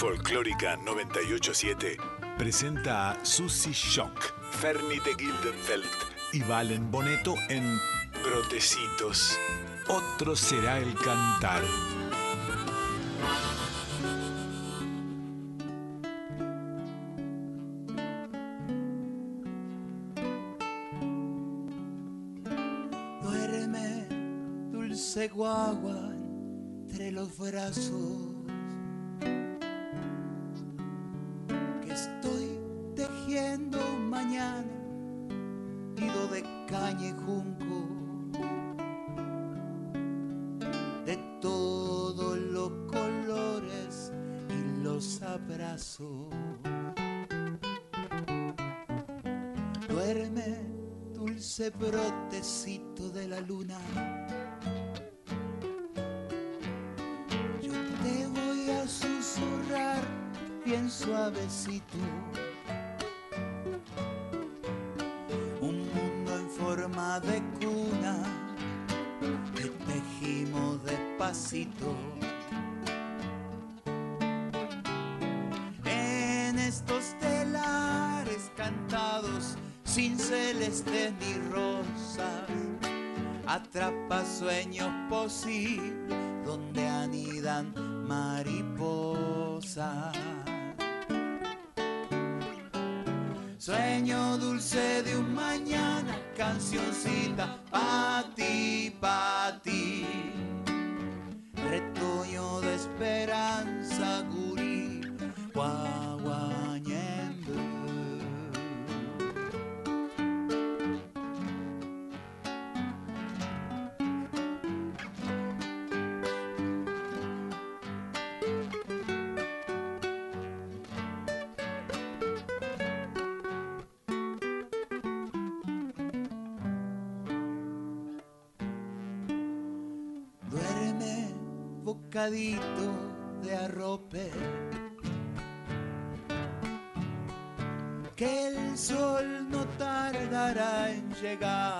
Folclórica 987 presenta a Susie Shock, Fernie de Gildenfeld y Valen Boneto en Brotecitos. Otro será el cantar. Duerme, dulce guagua, entre los brazos. Dulce brotecito de la luna. Yo te voy a susurrar bien suavecito. Sueños posibles donde anidan mariposas. Sueño de arrope. Que el sol no tardará en llegar.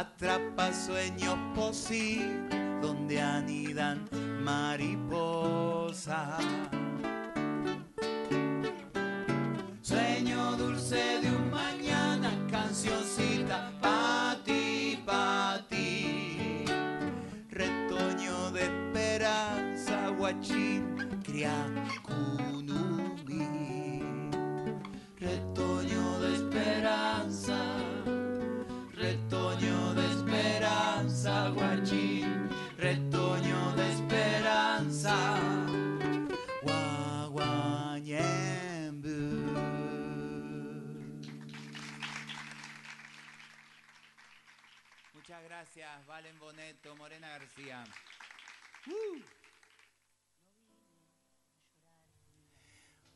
atrapa sueños posibles donde anidan mariposas. Sueño dulce de un mañana, cancioncita pa' ti, pa' ti. Retoño de esperanza, guachín, criacunumi. Valen Boneto, Morena García.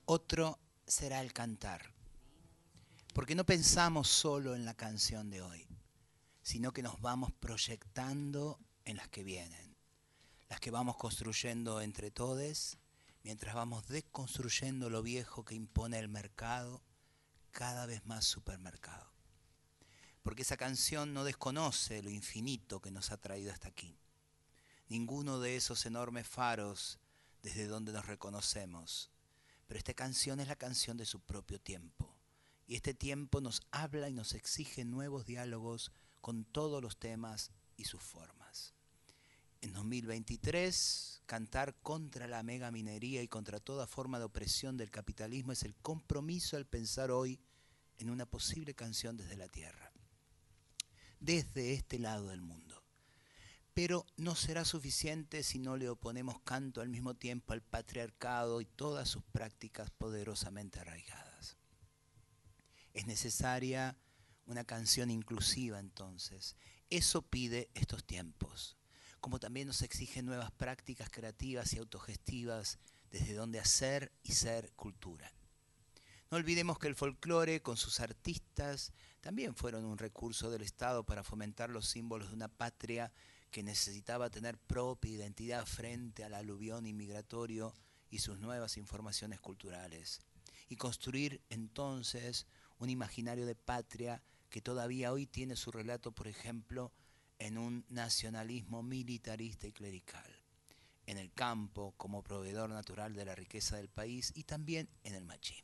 Otro será el cantar. Porque no pensamos solo en la canción de hoy, sino que nos vamos proyectando en las que vienen, las que vamos construyendo entre todos, mientras vamos desconstruyendo lo viejo que impone el mercado, cada vez más supermercado. Porque esa canción no desconoce lo infinito que nos ha traído hasta aquí. Ninguno de esos enormes faros desde donde nos reconocemos. Pero esta canción es la canción de su propio tiempo. Y este tiempo nos habla y nos exige nuevos diálogos con todos los temas y sus formas. En 2023, cantar contra la mega minería y contra toda forma de opresión del capitalismo es el compromiso al pensar hoy en una posible canción desde la tierra. Desde este lado del mundo. Pero no será suficiente si no le oponemos canto al mismo tiempo al patriarcado y todas sus prácticas poderosamente arraigadas. Es necesaria una canción inclusiva entonces. Eso pide estos tiempos, como también nos exige nuevas prácticas creativas y autogestivas desde donde hacer y ser cultura. No olvidemos que el folclore con sus artistas también fueron un recurso del Estado para fomentar los símbolos de una patria que necesitaba tener propia identidad frente al aluvión inmigratorio y sus nuevas informaciones culturales, y construir entonces un imaginario de patria que todavía hoy tiene su relato, por ejemplo, en un nacionalismo militarista y clerical, en el campo como proveedor natural de la riqueza del país y también en el machismo.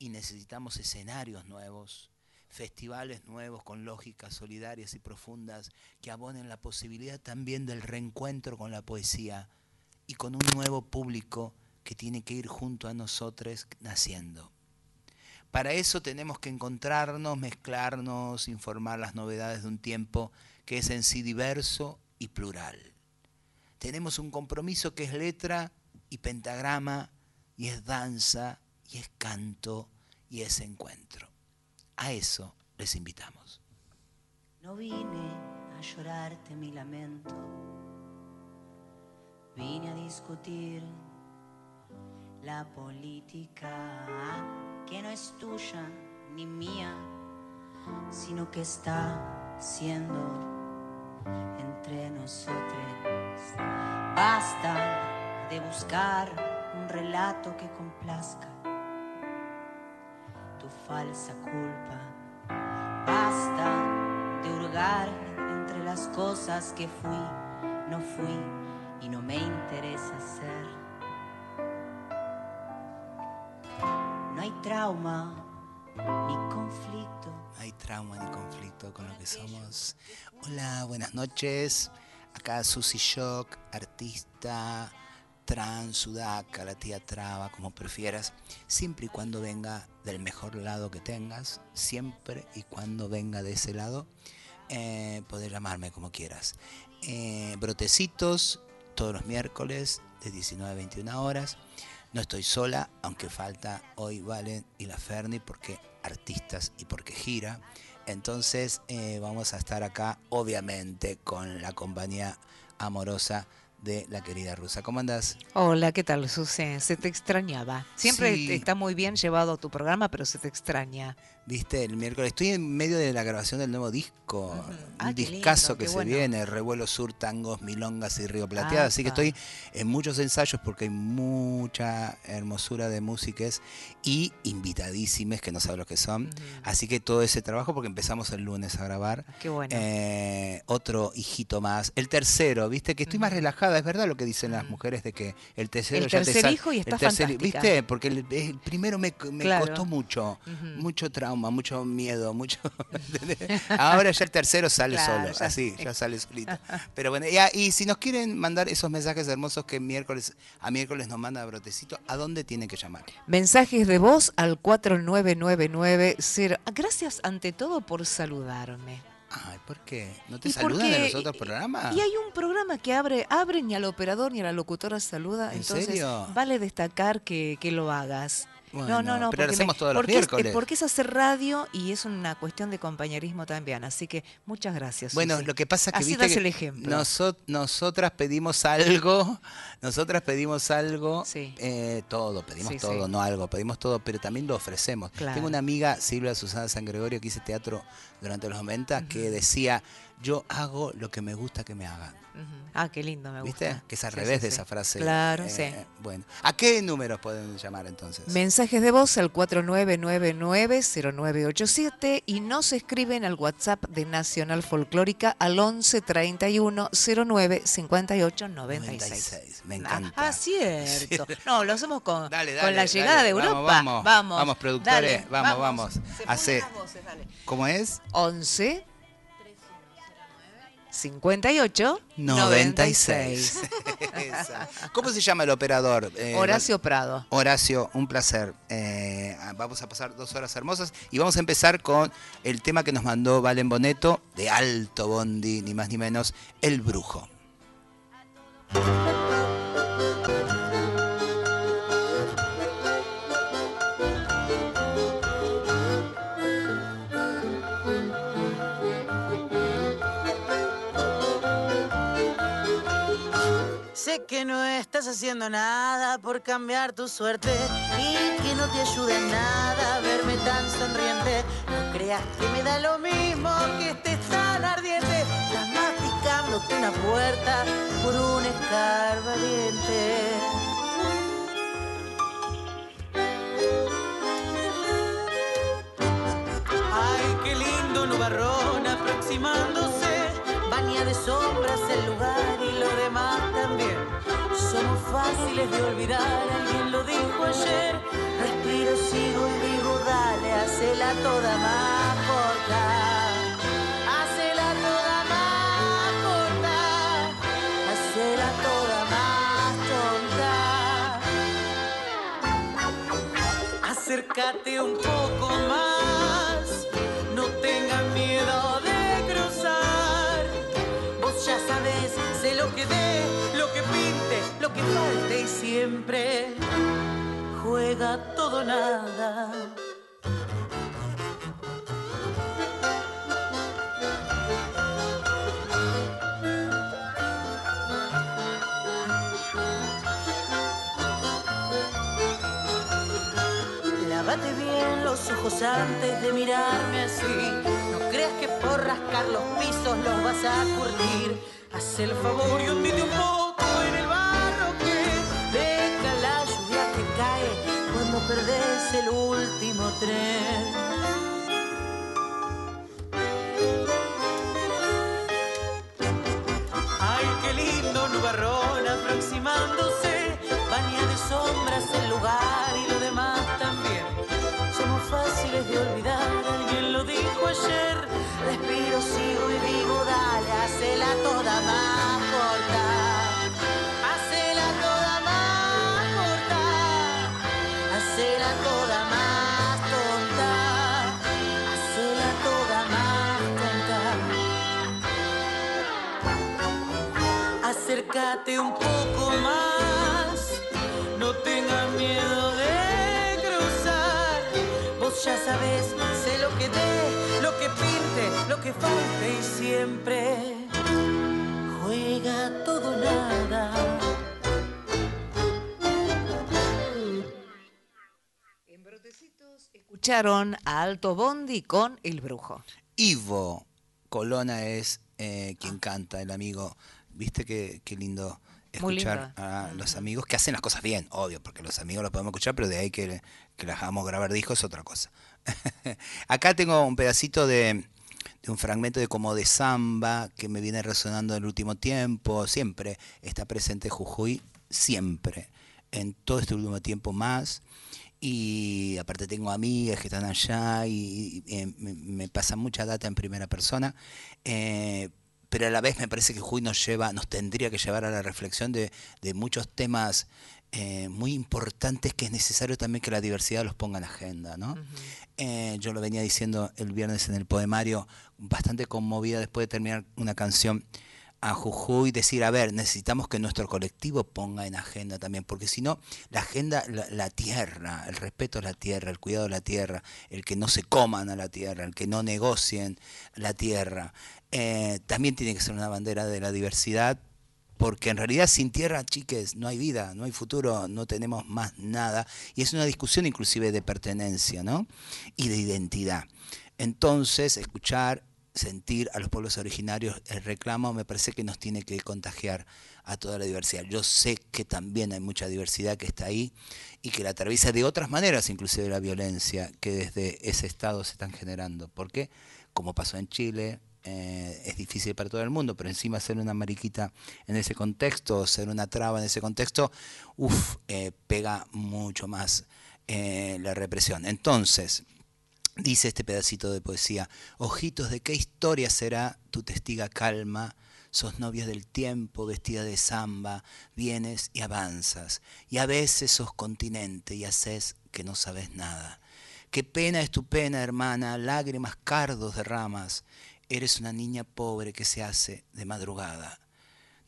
y necesitamos escenarios nuevos, festivales nuevos con lógicas solidarias y profundas que abonen la posibilidad también del reencuentro con la poesía y con un nuevo público que tiene que ir junto a nosotros naciendo. Para eso tenemos que encontrarnos, mezclarnos, informar las novedades de un tiempo que es en sí diverso y plural. Tenemos un compromiso que es letra y pentagrama y es danza y es canto y es encuentro. A eso les invitamos. No vine a llorarte mi lamento, vine a discutir la política que no es tuya ni mía, sino que está siendo entre nosotros. Basta de buscar un relato que complazca tu falsa culpa. Basta de hurgar entre las cosas que fui, no fui y no me interesa ser. No hay trauma ni conflicto. No hay trauma ni conflicto con lo que somos. Hola, buenas noches. Acá Susy Shock, artista, trans, sudaca, la tía traba, como prefieras, siempre y cuando venga del mejor lado que tengas, siempre y cuando venga de ese lado, eh, llamarme como quieras. Eh, brotecitos, todos los miércoles de 19 a 21 horas. No estoy sola, aunque falta hoy Valen y la Ferni porque artistas y porque gira. Entonces eh, vamos a estar acá, obviamente, con la compañía amorosa de la querida rusa. ¿Cómo andás? Hola, ¿qué tal? Se te extrañaba. Siempre está muy bien llevado tu programa, pero se te extraña. Viste, el miércoles. Estoy en medio de la grabación del nuevo disco, un ah, discazo que se viene, Revuelo Sur, Tangos, Milongas y Río Plateado, así que estoy en muchos ensayos porque hay mucha hermosura de músicas y invitadísimas que no saben lo que son. Así que todo ese trabajo, porque empezamos el lunes a grabar. Qué bueno. Eh, otro hijito más. El tercero, viste, que estoy más relajada, es verdad lo que dicen las mujeres de que el tercero el ya tercer te hijo y está el ¿Viste? Porque el, primero me, costó mucho, mucho trabajo mucho miedo, mucho. Ahora ya el tercero sale solo, así, ya sale solito. Pero bueno, y, si nos quieren mandar esos mensajes hermosos que miércoles a miércoles nos manda Brotecito, ¿a dónde tienen que llamar? Mensajes de voz al 4999. Gracias ante todo por saludarme. Ay, ¿por qué? ¿No te saludan en los otros programas? Y hay un programa que abre, abre ni al operador ni a la locutora saluda. entonces, vale destacar que, que lo hagas no, no, no. Pero lo hacemos todos los miércoles. Es, porque es hacer radio y es una cuestión de compañerismo también. Así que muchas gracias. Bueno, lo que pasa es que, viste el ejemplo. nosotras pedimos algo, nosotras pedimos algo, eh, todo, pedimos todo, no algo, pedimos todo, pero también lo ofrecemos. Tengo una amiga, Silvia Susana San Gregorio, que hizo teatro durante los 90, que decía yo hago lo que me gusta que me hagan. Ah, qué lindo, me gusta. ¿Viste? Que es al revés de esa frase. Claro, sí. Eh, bueno, ¿a qué números pueden llamar entonces? Mensajes de voz al 4999-0987 y nos escriben al WhatsApp de Nacional Folclórica al 11 31 09 58 96. Me encanta. Ah, cierto. No, lo hacemos con, dale, con la llegada de Europa. Vamos, vamos, vamos, productores, vamos, vamos. Hace, ¿Cómo es? 11 58 96. ¿Cómo se llama el operador? Eh, Horacio Prado. Horacio, un placer. Eh, vamos a pasar dos horas hermosas y vamos a empezar con el tema que nos mandó Valen Boneto de Alto Bondi, ni más ni menos, El Brujo. Que no estás haciendo nada por cambiar tu suerte y que no te ayuda en nada verme tan sonriente. No creas que me da lo mismo que estés tan ardiente. Estás masticándote una puerta por un escarbadiente. Ay, qué lindo nubarrón aproximándose. Baña de sombras el lugar Fáciles de olvidar, alguien lo dijo ayer. Respiro, sigo y vivo, dale, hacela toda más corta. Hacela toda más corta. Hacela toda más tonta. Acércate un poco y siempre juega todo nada. Lávate bien los ojos antes de mirarme así. No creas que por rascar los pisos los vas a curtir. Haz el favor y hundite un poco el último tren. Ay, qué lindo nubarrón aproximándose. Baña de sombras el lugar y lo demás también. Somos fáciles de olvidar, alguien lo dijo ayer. Respiro, sigo y digo, dale, hacela toda más Acércate un poco más, no tengas miedo de cruzar. Vos ya sabes, sé lo que dé, lo que pinte, lo que falte y siempre juega todo nada. En Brotecitos escucharon a Alto Bondi con El Brujo. Ivo Colona es eh, quien canta, el amigo. ¿Viste qué, qué lindo escuchar a los amigos que hacen las cosas bien, obvio, porque los amigos los podemos escuchar, pero de ahí que, que las hagamos grabar discos es otra cosa. Acá tengo un pedacito de, de un fragmento de como de samba que me viene resonando en el último tiempo, siempre está presente Jujuy, siempre, en todo este último tiempo más. Y aparte tengo amigas que están allá y, y, y me, me pasa mucha data en primera persona. Eh, pero a la vez me parece que Jujuy nos lleva, nos tendría que llevar a la reflexión de, de muchos temas eh, muy importantes que es necesario también que la diversidad los ponga en agenda, ¿no? Uh -huh. eh, yo lo venía diciendo el viernes en el poemario, bastante conmovida después de terminar una canción a Jujuy, decir, a ver, necesitamos que nuestro colectivo ponga en agenda también, porque si no, la agenda, la, la, tierra, el respeto a la tierra, el cuidado de la tierra, el que no se coman a la tierra, el que no negocien la tierra, eh, también tiene que ser una bandera de la diversidad, porque en realidad sin tierra, chiques, no hay vida, no hay futuro, no tenemos más nada, y es una discusión inclusive de pertenencia, ¿no? Y de identidad. Entonces, escuchar sentir a los pueblos originarios el reclamo me parece que nos tiene que contagiar a toda la diversidad. Yo sé que también hay mucha diversidad que está ahí y que la atraviesa de otras maneras, inclusive la violencia que desde ese estado se están generando. Porque, como pasó en Chile, eh, es difícil para todo el mundo, pero encima ser una mariquita en ese contexto, ser una traba en ese contexto, uff, eh, pega mucho más eh, la represión. Entonces, Dice este pedacito de poesía, ojitos de qué historia será tu testiga calma, sos novia del tiempo, vestida de samba, vienes y avanzas, y a veces sos continente y haces que no sabes nada. Qué pena es tu pena, hermana, lágrimas cardos derramas, eres una niña pobre que se hace de madrugada.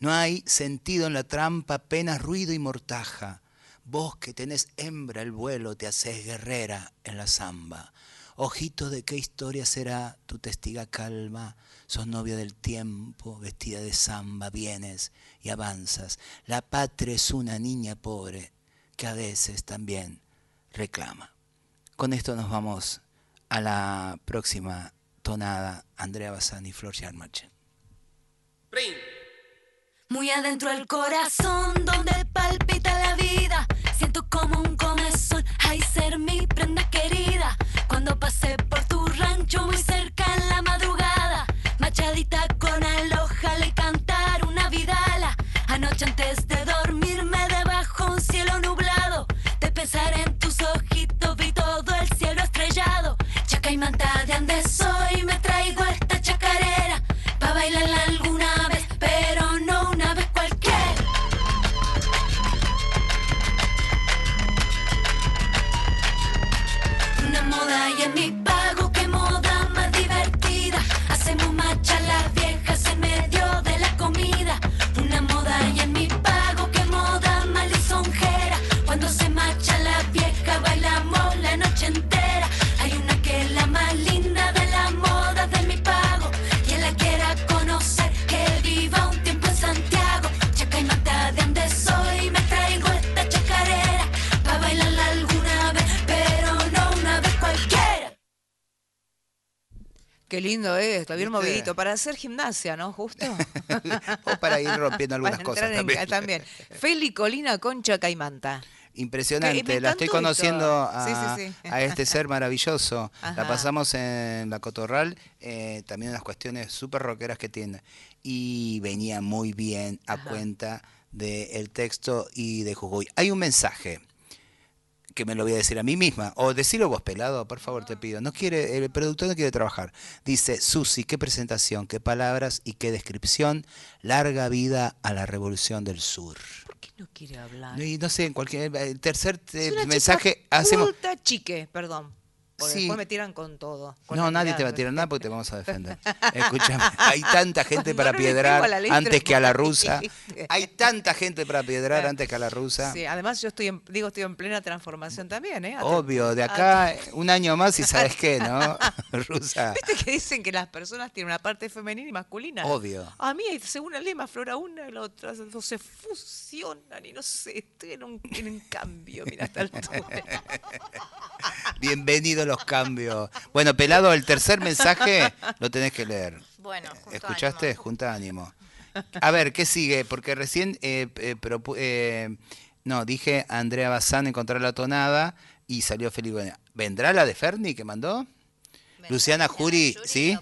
No hay sentido en la trampa, apenas ruido y mortaja. Vos que tenés hembra el vuelo, te haces guerrera en la zamba. Ojito de qué historia será tu testiga calma, sos novia del tiempo, vestida de samba, vienes y avanzas. La patria es una niña pobre que a veces también reclama. Con esto nos vamos a la próxima tonada, Andrea Bazán y Flor Yarmache. Muy adentro del corazón, donde palpita la vida, siento como un comezón, ay ser mi prenda querida. Cuando pasé por tu rancho muy cerca en la madrugada, De Andes hoy me traigo Qué lindo es, está bien ¿Viste? movidito. Para hacer gimnasia, ¿no? Justo. o para ir rompiendo algunas Para cosas en- también. también. Feli Colina Concha Caimanta. Impresionante, la estoy conociendo a, Sí, sí, sí. a este ser maravilloso. La pasamos en la Cotorral, eh, también unas cuestiones súper rockeras que tiene. Y venía muy bien a Ajá. cuenta del texto y de Jujuy. Hay un mensaje que me lo voy a decir a mí misma, o decirlo vos, pelado, por favor, te pido. No quiere, el productor no quiere trabajar. Dice, Susi, qué presentación, qué palabras y qué descripción. Larga vida a la Revolución del Sur. ¿Por qué no quiere hablar? No, y no sé, en cualquier el tercer eh, Es una mensaje hacemos. culta chique, perdón. Porque Sí. después me tiran con todo. con No, nadie te va a tirar nada porque te vamos a defender. Escúchame, hay tanta gente para No piedrar antes que a la rusa. Hay tanta gente para piedrar antes que a la rusa. Sí, además yo estoy en, digo, estoy en plena transformación también, ¿eh? Obvio, de acá un año más y sabes qué, ¿no? rusa. ¿Viste que dicen que las personas tienen una parte femenina y masculina? Obvio. A mí, según el lema, flora una y la otra se fusionan y no sé, estoy en un, en un cambio, mira, hasta el Los cambios. Bueno, pelado, el tercer mensaje lo tenés que leer. Bueno, junto ¿Escuchaste? ánimo. Junta ánimo. A ver, ¿qué sigue? Porque recién eh, eh, propu- eh, no, dije Andrea Bazán encontrar la tonada y salió Felipe. ¿Vendrá la de Ferni que mandó? Luciana Jury, ¿sí?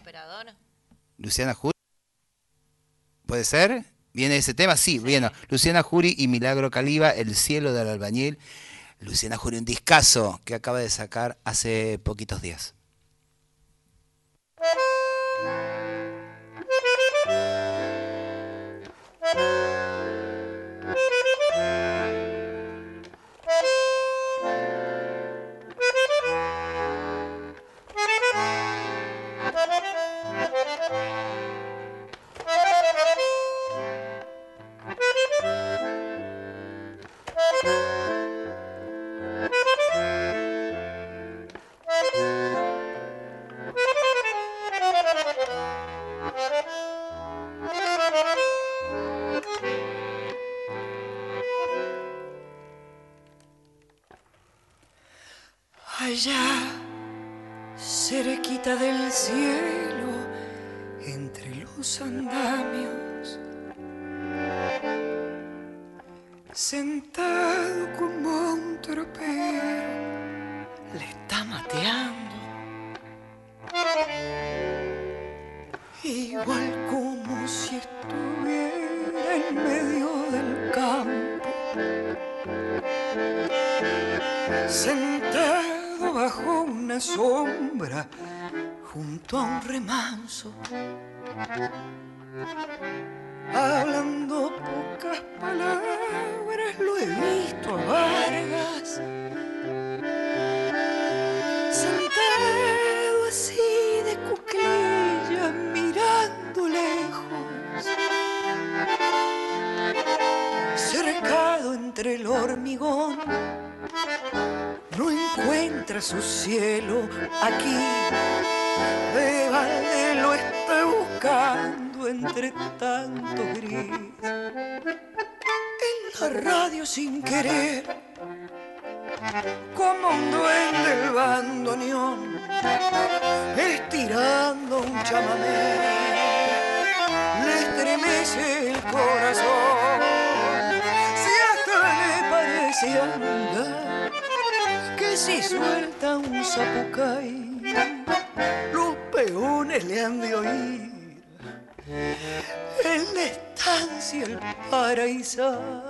Luciana Jury. ¿Puede ser? ¿Viene ese tema? Sí, bueno. Luciana Jury y Milagro Caliba, El cielo del albañil. Luciana Jury, un discazo que acaba de sacar hace poquitos días. Sin querer, como un duende del bandoneón, estirando un chamamé, le estremece el corazón. Si hasta le parece andar que si suelta un zapucay, los peones le han de oír. En la estancia el paraíso.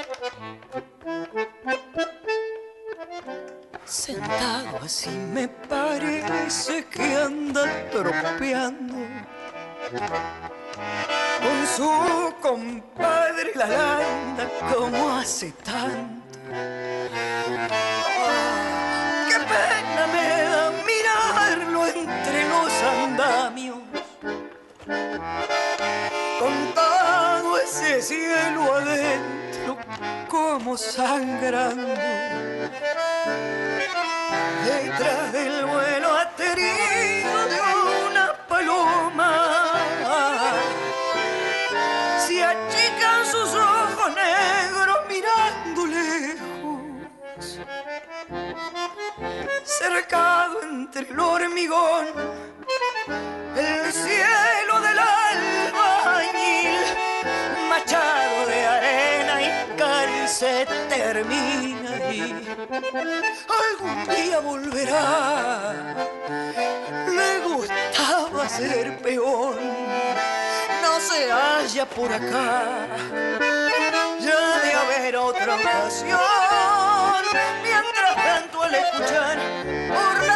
Sentado así me parece que anda tropeando con su compadre la landa como hace tanto. Como sangrando detrás del vuelo aterido de una paloma. Se achican sus ojos negros mirando lejos, cercado entre el hormigón, el cielo se termina y algún día volverá. Le gustaba ser peón, no se halla por acá. Ya de haber otra ocasión, mientras tanto al escuchar por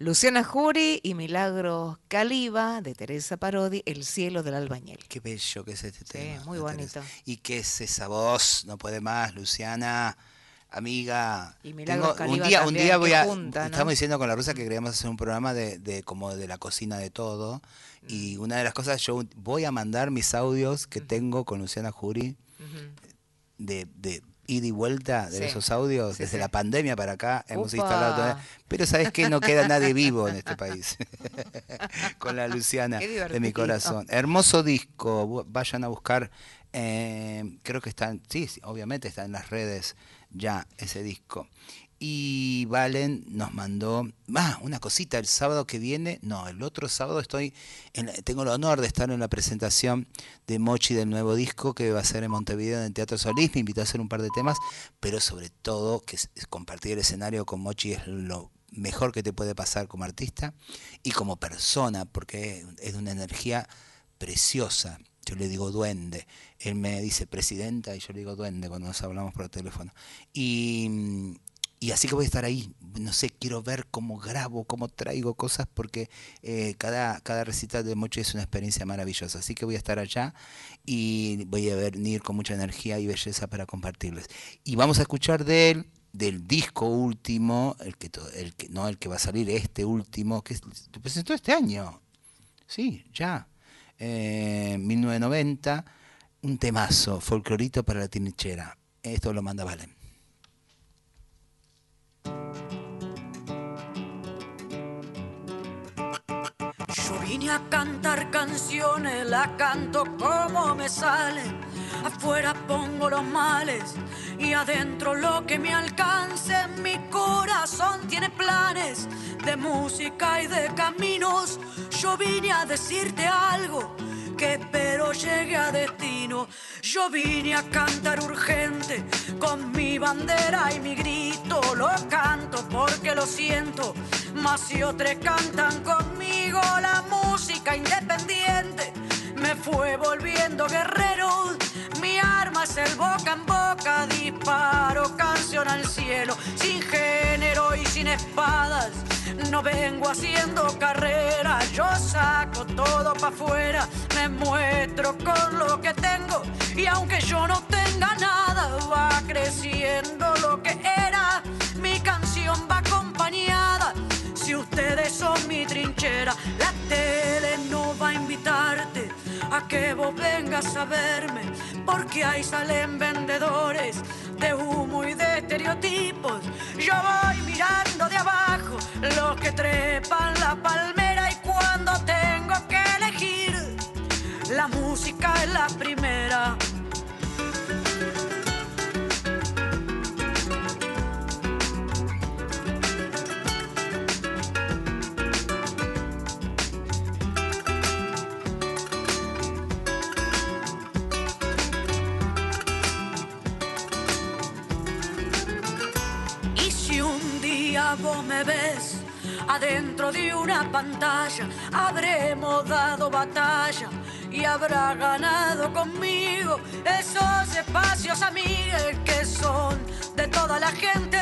Luciana Jury y Milagros Caliba de Teresa Parodi, El cielo del albañil. Qué bello que es este tema. muy de bonito. Teresa. Y qué es esa voz, no puede más, Luciana, amiga. Y Milagros Tengo- un Caliba día, un día voy a. junta, ¿no? Estamos diciendo con la rusa que queríamos hacer un programa de, de como de la cocina de todo. Y Mm. una de las cosas, yo voy a mandar mis audios que tengo con Luciana Jury de, de ida y vuelta de Sí. esos audios. Sí, Desde sí. la pandemia para acá hemos instalado. Pero ¿sabes qué? No queda nadie vivo en este país. Con la Luciana de mi corazón. Hermoso disco. Vayan a buscar. eh, creo que están, sí, sí, obviamente está en las redes ya ese disco. Y Valen nos mandó, ah, una cosita, el sábado que viene, no, el otro sábado estoy, en tengo el honor de estar en la presentación de Mochi del nuevo disco que va a ser en Montevideo en el Teatro Solís, me invitó a hacer un par de temas, pero sobre todo que compartir el escenario con Mochi es lo mejor que te puede pasar como artista y como persona, porque es de una energía preciosa. Yo le digo duende. Él me dice presidenta y yo le digo duende cuando nos hablamos por teléfono. Y, Y así que voy a estar ahí. No sé, quiero ver cómo grabo, cómo traigo cosas, porque eh, cada, cada recital de Mochi es una experiencia maravillosa. Así que voy a estar allá y voy a venir con mucha energía y belleza para compartirles. Y vamos a escuchar de él, del disco último, el que, to- el que no el que va a salir, este último, que se presentó este año. Sí, ya. Eh, 1990, un temazo, folclorito para la tinichera. Esto lo manda Valen. Vine a cantar canciones, la canto como me salen. Afuera pongo los males y adentro lo que me alcance. Mi corazón tiene planes de música y de caminos. Yo vine a decirte algo que espero llegue a destino. Yo vine a cantar urgente con mi bandera y mi grito. Lo canto porque lo siento, más si otros cantan conmigo la música independiente. Me fue volviendo guerrero, es el boca en boca, disparo canción al cielo, sin género y sin espadas. No vengo haciendo carrera, yo saco todo pa' afuera, me muestro con lo que tengo y aunque yo no tenga nada, va creciendo lo que era. Mi canción va acompañada, si ustedes son mi trinchera, la tele no va a invitarte a que vos vengas a verme, porque ahí salen vendedores de humo y de estereotipos. Yo voy mirando de abajo los que trepan la palmera y cuando tengo que elegir, la música es la primera. Me ves adentro de una pantalla, habremos dado batalla y habrá ganado conmigo esos espacios amigos que son de toda la gente.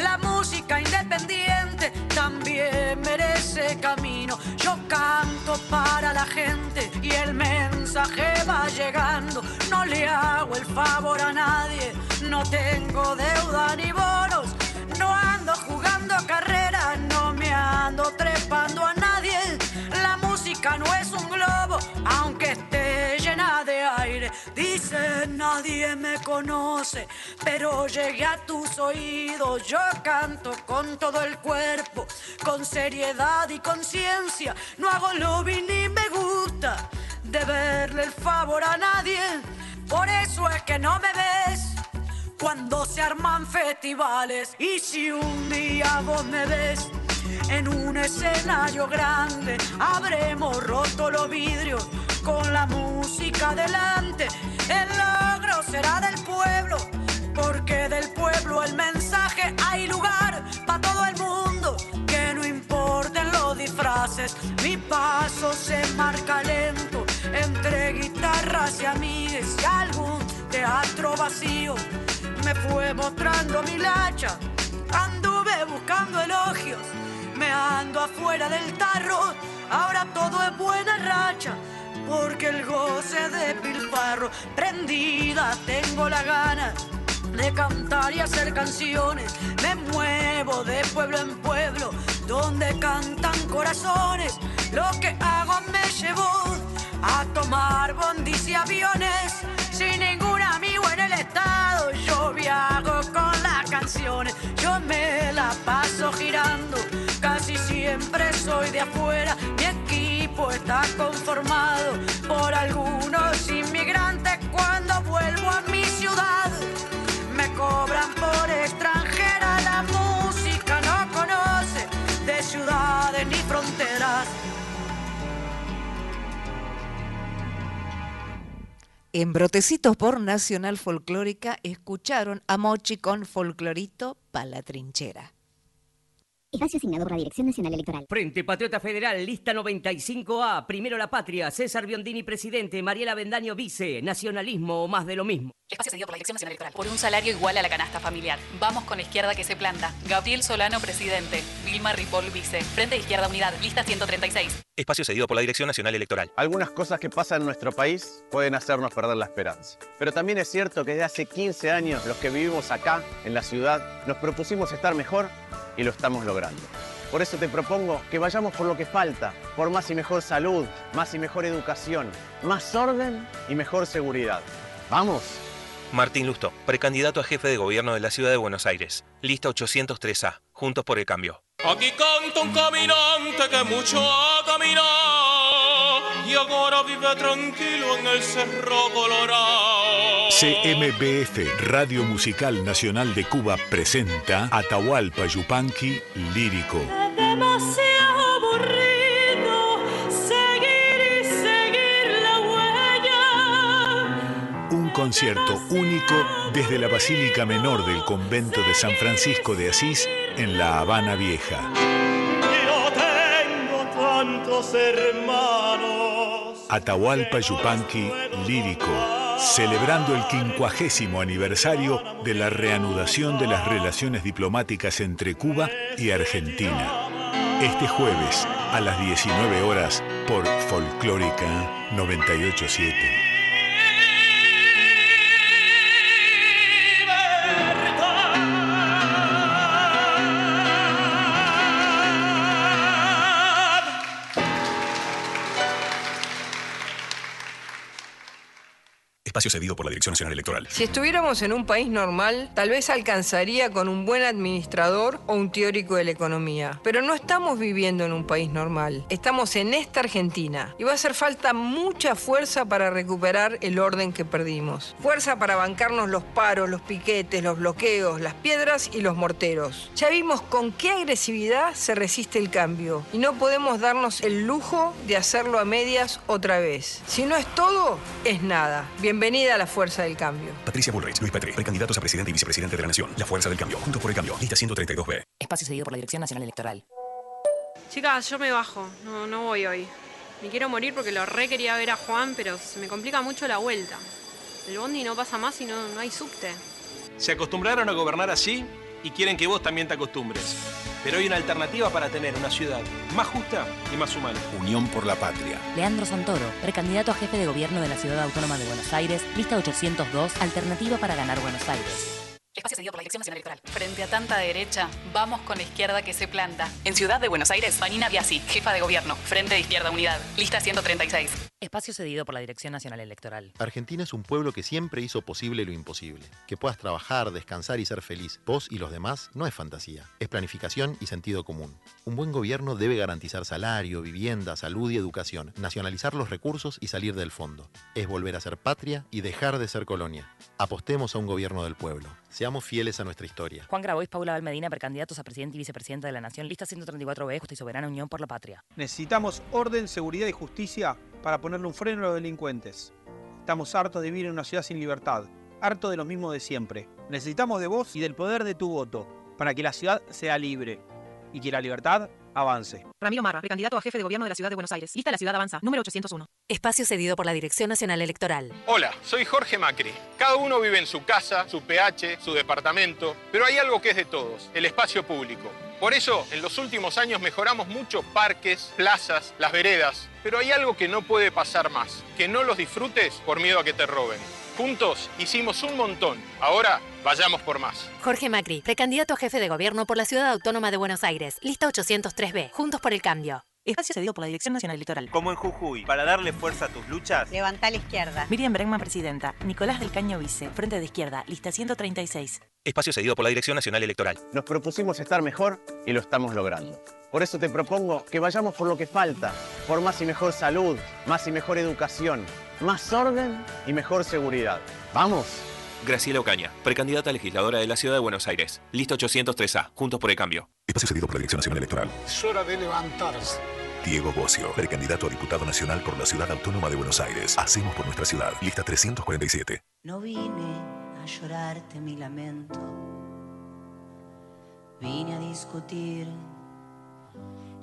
La música independiente también merece camino. Yo canto para la gente y el mensaje va llegando. No le hago el favor a nadie, no tengo deuda ni bonos. Trepando a nadie. La música no es un globo, aunque esté llena de aire. Dice nadie me conoce, pero llegué a tus oídos. Yo canto con todo el cuerpo, con seriedad y conciencia. No hago lobby ni me gusta de verle el favor a nadie. Por eso es que no me ves cuando se arman festivales. Y si un día vos me ves en un escenario grande, habremos roto los vidrios con la música delante. El logro será del pueblo, porque del pueblo el mensaje hay lugar para todo el mundo. Que no importen los disfraces, mi paso se marca lento entre guitarras y amigues y algún teatro vacío me fue mostrando mi lacha. Anduve buscando elogios, me ando afuera del tarro. Ahora todo es buena racha, porque el goce de pilfarro. Prendida tengo la gana de cantar y hacer canciones. Me muevo de pueblo en pueblo, donde cantan corazones. Lo que hago me llevó a tomar bondis y aviones. Viajo con las canciones. Yo me la paso girando, casi siempre soy de afuera. Mi equipo está conformado por algunos inmigrantes cuando vuelvo a mi ciudad. Me cobran por extranjera, la música no conoce de ciudades ni fronteras. En Brotecitos por Nacional Folclórica escucharon a Mochi con Folclorito pa' la trinchera. Espacio asignado por la Dirección Nacional Electoral. Frente Patriota Federal, lista 95A. Primero la patria. César Biondini, presidente. Mariela Bendaño, vice. Nacionalismo o más de lo mismo. Espacio cedido por la Dirección Nacional Electoral. Por un salario igual a la canasta familiar. Vamos con la izquierda que se planta. Gabriel Solano, presidente. Vilma Ripoll, vice. Frente de Izquierda Unidad. Lista 136. Espacio cedido por la Dirección Nacional Electoral. Algunas cosas que pasan en nuestro país pueden hacernos perder la esperanza. Pero también es cierto que desde hace 15 años los que vivimos acá, en la ciudad, nos propusimos estar mejor y lo estamos logrando. Por eso te propongo que vayamos por lo que falta, por más y mejor salud, más y mejor educación, más orden y mejor seguridad. ¡Vamos! Martín Lusto, precandidato a jefe de gobierno de la ciudad de Buenos Aires. Lista 803A. Juntos por el cambio. Aquí canta un caminante que mucho ha caminado y ahora vive tranquilo en el Cerro Colorado. CMBF, Radio Musical Nacional de Cuba, presenta Atahualpa Yupanqui Lírico. Es demasiado aburrido seguir y seguir la huella. Un concierto único desde la Basílica Menor del Convento de San Francisco de Asís en La Habana Vieja. Tantos hermanos. Atahualpa Yupanqui Lírico, celebrando el quincuagésimo aniversario de la reanudación de las relaciones diplomáticas entre Cuba y Argentina. Este jueves a las 19 horas por Folclórica 987. Espacio cedido por la Dirección Nacional Electoral. Si estuviéramos en un país normal, tal vez alcanzaría con un buen administrador o un teórico de la economía. Pero no estamos viviendo en un país normal. Estamos en esta Argentina. Y va a hacer falta mucha fuerza para recuperar el orden que perdimos. Fuerza para bancarnos los paros, los piquetes, los bloqueos, las piedras y los morteros. Ya vimos con qué agresividad se resiste el cambio. Y no podemos darnos el lujo de hacerlo a medias otra vez. Si no es todo, es nada. Bienvenida a la fuerza del cambio. Patricia Bullrich, Luis Petri, precandidatos a presidente y vicepresidente de la Nación. La fuerza del cambio. Juntos por el cambio. Lista 132B. Espacio cedido por la Dirección Nacional Electoral. Chicas, yo me bajo. No, no voy hoy. Me quiero morir porque lo re quería ver a Juan, pero se me complica mucho la vuelta. El bondi no pasa más y no, no hay subte. Se acostumbraron a gobernar así y quieren que vos también te acostumbres. Pero hay una alternativa para tener una ciudad más justa y más humana. Unión por la Patria. Leandro Santoro, precandidato a jefe de gobierno de la Ciudad Autónoma de Buenos Aires, lista 802, alternativa para ganar Buenos Aires. Espacio cedido por la Dirección Nacional Electoral. Frente a tanta derecha, vamos con la izquierda que se planta. En Ciudad de Buenos Aires, Vanina Biasi, jefa de gobierno. Frente de Izquierda Unidad. Lista 136. Espacio cedido por la Dirección Nacional Electoral. Argentina es un pueblo que siempre hizo posible lo imposible. Que puedas trabajar, descansar y ser feliz, vos y los demás, no es fantasía. Es planificación y sentido común. Un buen gobierno debe garantizar salario, vivienda, salud y educación, nacionalizar los recursos y salir del fondo. Es volver a ser patria y dejar de ser colonia. Apostemos a un gobierno del pueblo. Seamos fieles a nuestra historia. Juan Grabois, Paula Valmedina, precandidatos a presidente y vicepresidenta de la Nación. Lista 134B, Justa y Soberana Unión por la Patria. Necesitamos orden, seguridad y justicia para ponerle un freno a los delincuentes. Estamos hartos de vivir en una ciudad sin libertad, hartos de lo mismo de siempre. Necesitamos de vos y del poder de tu voto para que la ciudad sea libre y que la libertad avance. Ramiro Marra, precandidato a jefe de gobierno de la Ciudad de Buenos Aires. Lista La Ciudad Avanza, número 801. Espacio cedido por la Dirección Nacional Electoral. Hola, soy Jorge Macri. Cada uno vive en su casa, su PH, su departamento, pero hay algo que es de todos, el espacio público. Por eso, en los últimos años mejoramos mucho parques, plazas, las veredas, pero hay algo que no puede pasar más, que no los disfrutes por miedo a que te roben. Juntos hicimos un montón. Ahora vayamos por más. Jorge Macri, precandidato a jefe de gobierno por la Ciudad Autónoma de Buenos Aires. Lista 803B. Juntos por el cambio. Espacio cedido por la Dirección Nacional Electoral. Como en Jujuy, para darle fuerza a tus luchas. Levanta la izquierda. Miriam Bregman, presidenta. Nicolás del Caño, vice. Frente de izquierda. Lista 136. Espacio cedido por la Dirección Nacional Electoral. Nos propusimos estar mejor y lo estamos logrando. Por eso te propongo que vayamos por lo que falta, por más y mejor salud, más y mejor educación, más orden y mejor seguridad. ¡Vamos! Graciela Ocaña, precandidata a legisladora de la Ciudad de Buenos Aires. Lista 803A. Juntos por el cambio. Espacio cedido por la Dirección Nacional Electoral. Es hora de levantarse. Diego Bocio, precandidato a diputado nacional por la Ciudad Autónoma de Buenos Aires. Hacemos por nuestra ciudad. Lista 347. No vine a llorarte mi lamento, vine a discutir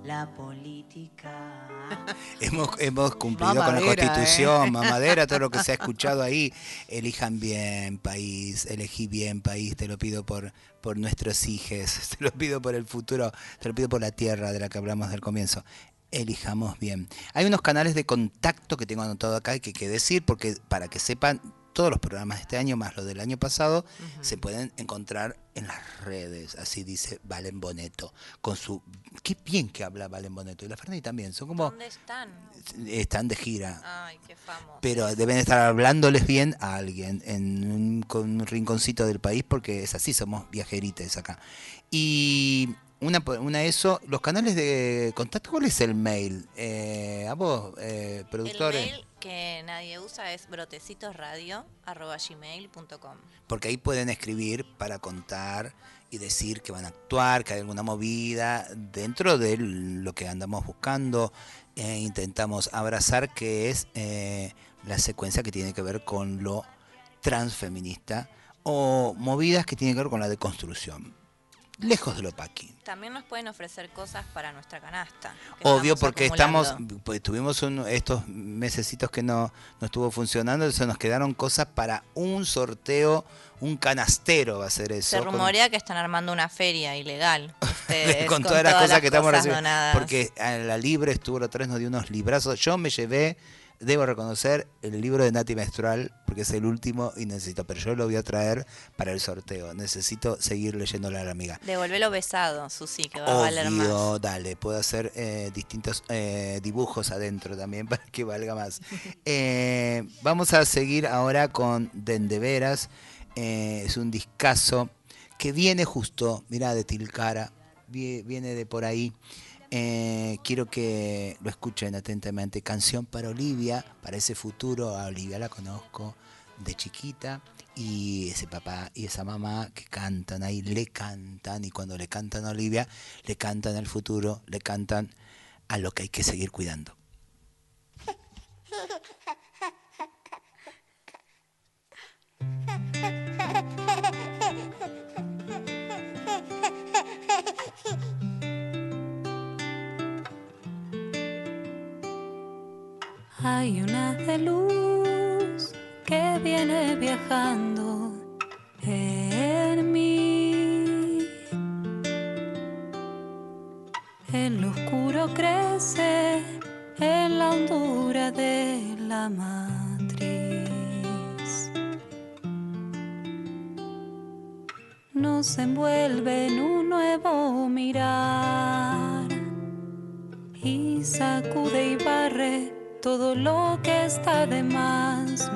la política. Hemos, hemos cumplido con la Mamadera, constitución, ¿eh? mamadera, todo lo que se ha escuchado ahí. Elijan bien país, elegí bien país, te lo pido por, por nuestros hijos, te lo pido por el futuro, te lo pido por la tierra de la que hablamos del comienzo. Elijamos bien. Hay unos canales de contacto que tengo anotado acá y que hay que decir, porque para que sepan, todos los programas de este año, más los del año pasado, se pueden encontrar en las redes. Así dice Valen Boneto. Con su. Qué bien que habla Valen Boneto. Y la Fernández también. Son como. ¿Dónde están? Están de gira. Ay, qué famoso. Pero deben estar hablándoles bien a alguien en un, con un rinconcito del país porque es así, somos viajerites acá. Y una, una eso, los canales de contacto, ¿cuál es el mail? Eh, a vos, eh, El productores. mail que nadie usa es brotecitosradio.gmail.com Porque ahí pueden escribir para contar y decir que van a actuar, que hay alguna movida dentro de lo que andamos buscando. e intentamos abrazar, que es eh, la secuencia que tiene que ver con lo transfeminista o movidas que tienen que ver con la deconstrucción. Lejos de lo paqui. También nos pueden ofrecer cosas para nuestra canasta. Obvio, estamos porque acumulando. estamos, pues, tuvimos un- estos mesecitos que no, no estuvo funcionando, entonces nos quedaron cosas para un sorteo, un canastero va a ser eso. Se con- rumorea que están armando una feria ilegal. Ustedes, con, todas las cosas que estamos recibiendo. Porque a la Libre estuvo la otra vez, nos dio unos librazos. Yo me llevé, debo reconocer, el libro de Nati Menstrual, porque es el último y necesito, pero yo lo voy a traer para el sorteo. Necesito seguir leyéndole a la amiga. Devolvelo besado, Susi, que va a valer más. Obvio, dale, puedo hacer eh, distintos eh, dibujos adentro también para que valga más. Eh, vamos a seguir ahora con Dendeveras, es un discazo que viene justo, mirá, de Tilcara, vie- viene de por ahí. Eh, quiero que lo escuchen atentamente. Canción para Olivia, para ese futuro. A Olivia la conozco de chiquita. Y ese papá y esa mamá que cantan ahí, le cantan. Y cuando le cantan a Olivia, le cantan al futuro, le cantan a lo que hay que seguir cuidando. Hay una de luz que viene viajando en mí. El oscuro crece en la hondura de la matriz. Nos envuelve en un nuevo mirar y sacude y barre todo lo que está de más.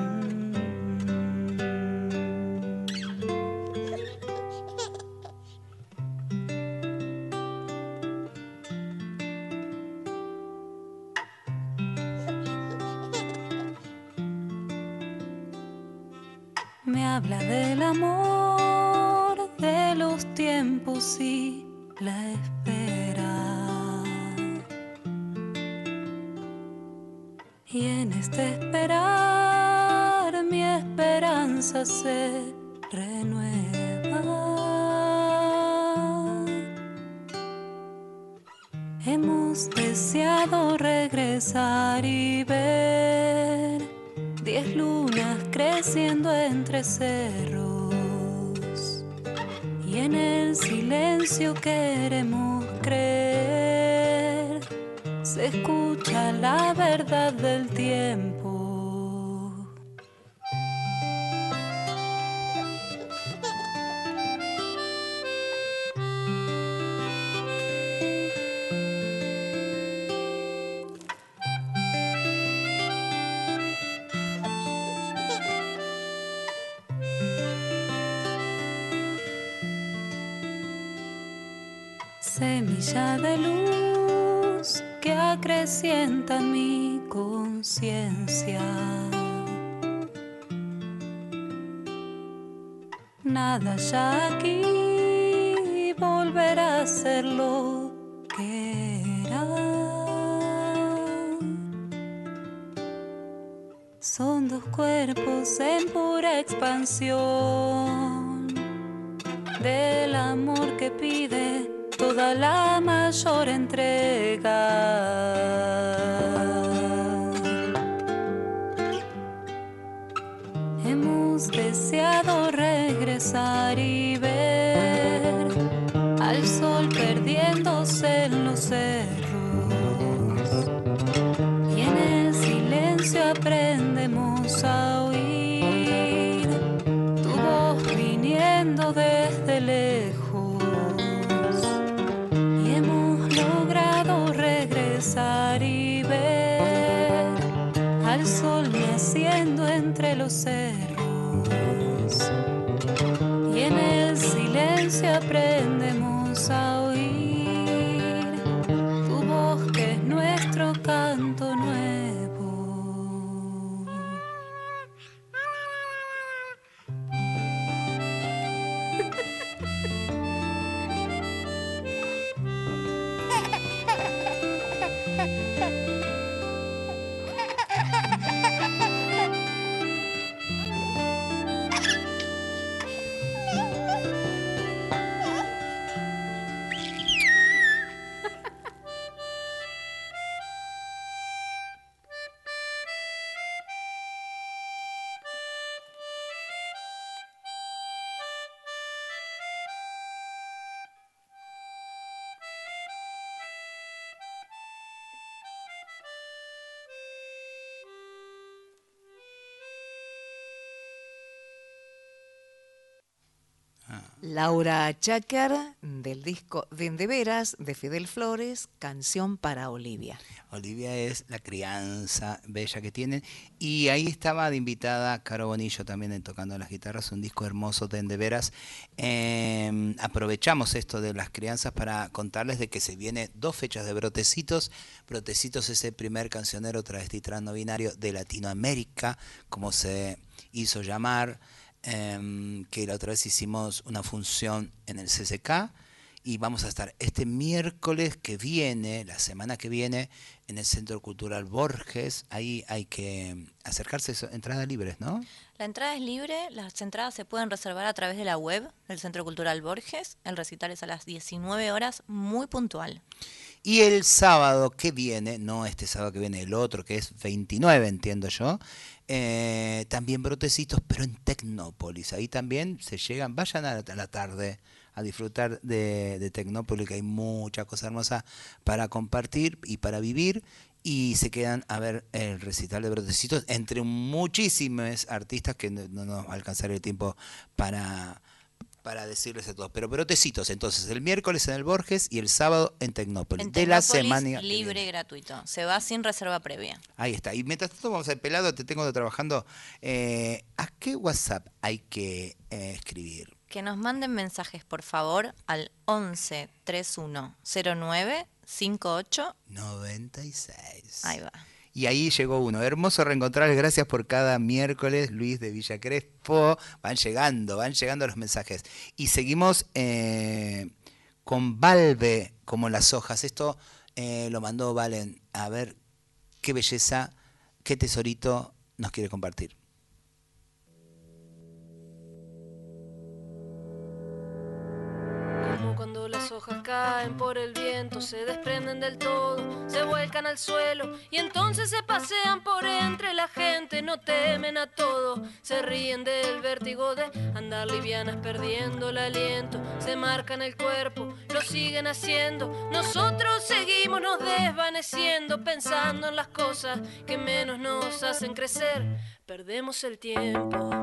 Semilla de luz que acrecienta mi conciencia. Nada ya aquí volverá a ser lo que era. Son dos cuerpos en pura expansión mayor entrega. Laura Chácar del disco De Veras de Fidel Flores, Canción para Olivia. Olivia es la crianza bella que tienen. Y ahí estaba de invitada Caro Bonillo también en tocando las guitarras, un disco hermoso de De Veras. Eh, aprovechamos esto de las crianzas para contarles de que se viene dos fechas de Brotecitos. Brotecitos es el primer cancionero travesti trans no binario de Latinoamérica, como se hizo llamar em, que la otra vez hicimos una función en el CCK y vamos a estar este miércoles que viene, la semana que viene, en el Centro Cultural Borges. Ahí hay que acercarse, entradas libres, ¿no? La entrada es libre, las entradas se pueden reservar a través de la web del Centro Cultural Borges. El recital es a las 19 horas, muy puntual. Y el sábado que viene, no este sábado que viene, el otro que es 29, entiendo yo, eh, también brotecitos, pero en Tecnópolis. Ahí también se llegan, vayan a la, tarde a disfrutar de, de Tecnópolis, que hay mucha cosa hermosa para compartir y para vivir. Y se quedan a ver el recital de brotecitos entre muchísimos artistas que no nos va a alcanzar el tiempo para, para decirles a todos. Pero brotecitos, entonces, el miércoles en el Borges y el sábado en Tecnópolis. En de la semana. libre gratuito. Se va sin reserva previa. Ahí está. Y mientras tanto vamos al pelado, te tengo trabajando. eh, ¿A qué WhatsApp hay que eh, escribir? Que nos manden mensajes, por favor, al 11 31 09 58 96. Ahí va. Y ahí llegó uno. Hermoso reencontrarles. Gracias por cada miércoles, Luis de Villa Crespo. Van llegando, van llegando los mensajes. Y seguimos eh, con Valve como las hojas. Esto eh, lo mandó Valen. A ver qué belleza, qué tesorito nos quiere compartir. Caen por el viento, se desprenden del todo, se vuelcan al suelo y entonces se pasean por entre la gente, no temen a todo, se ríen del vértigo de andar livianas perdiendo el aliento, se marcan el cuerpo, lo siguen haciendo, nosotros seguimos nos desvaneciendo, pensando en las cosas que menos nos hacen crecer, perdemos el tiempo.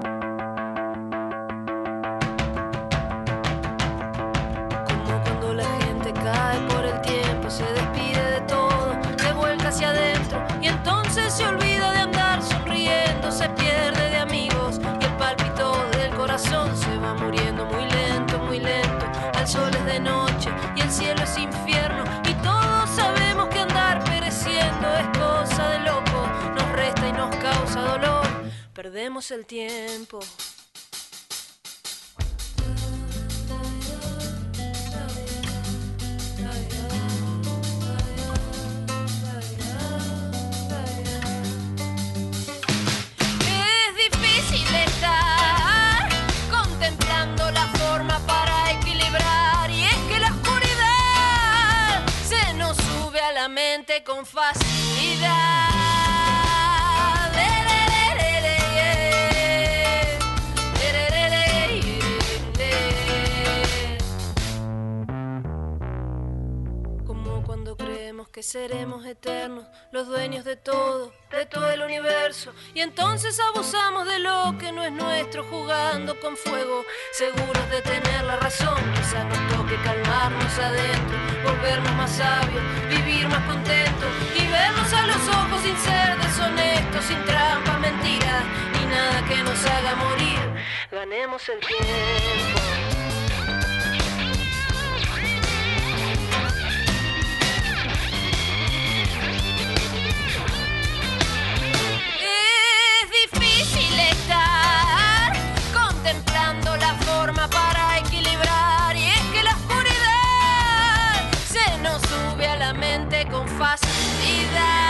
Perdemos el tiempo. Es difícil estar contemplando la forma para equilibrar y es que la oscuridad se nos sube a la mente con facilidad. Seremos eternos, los dueños de todo, de todo el universo, y entonces abusamos de lo que no es nuestro, jugando con fuego, seguros de tener la razón. Quizá nos toque calmarnos adentro, volvernos más sabios, vivir más contentos y vernos a los ojos sin ser deshonestos, sin trampas, mentiras, ni nada que nos haga morir. Ganemos el tiempo. Facilidad.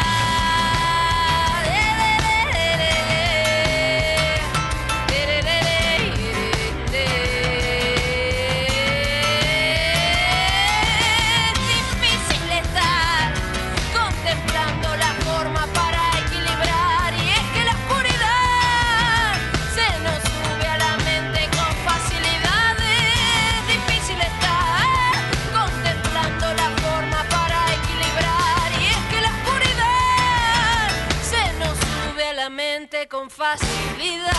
Con facilidad.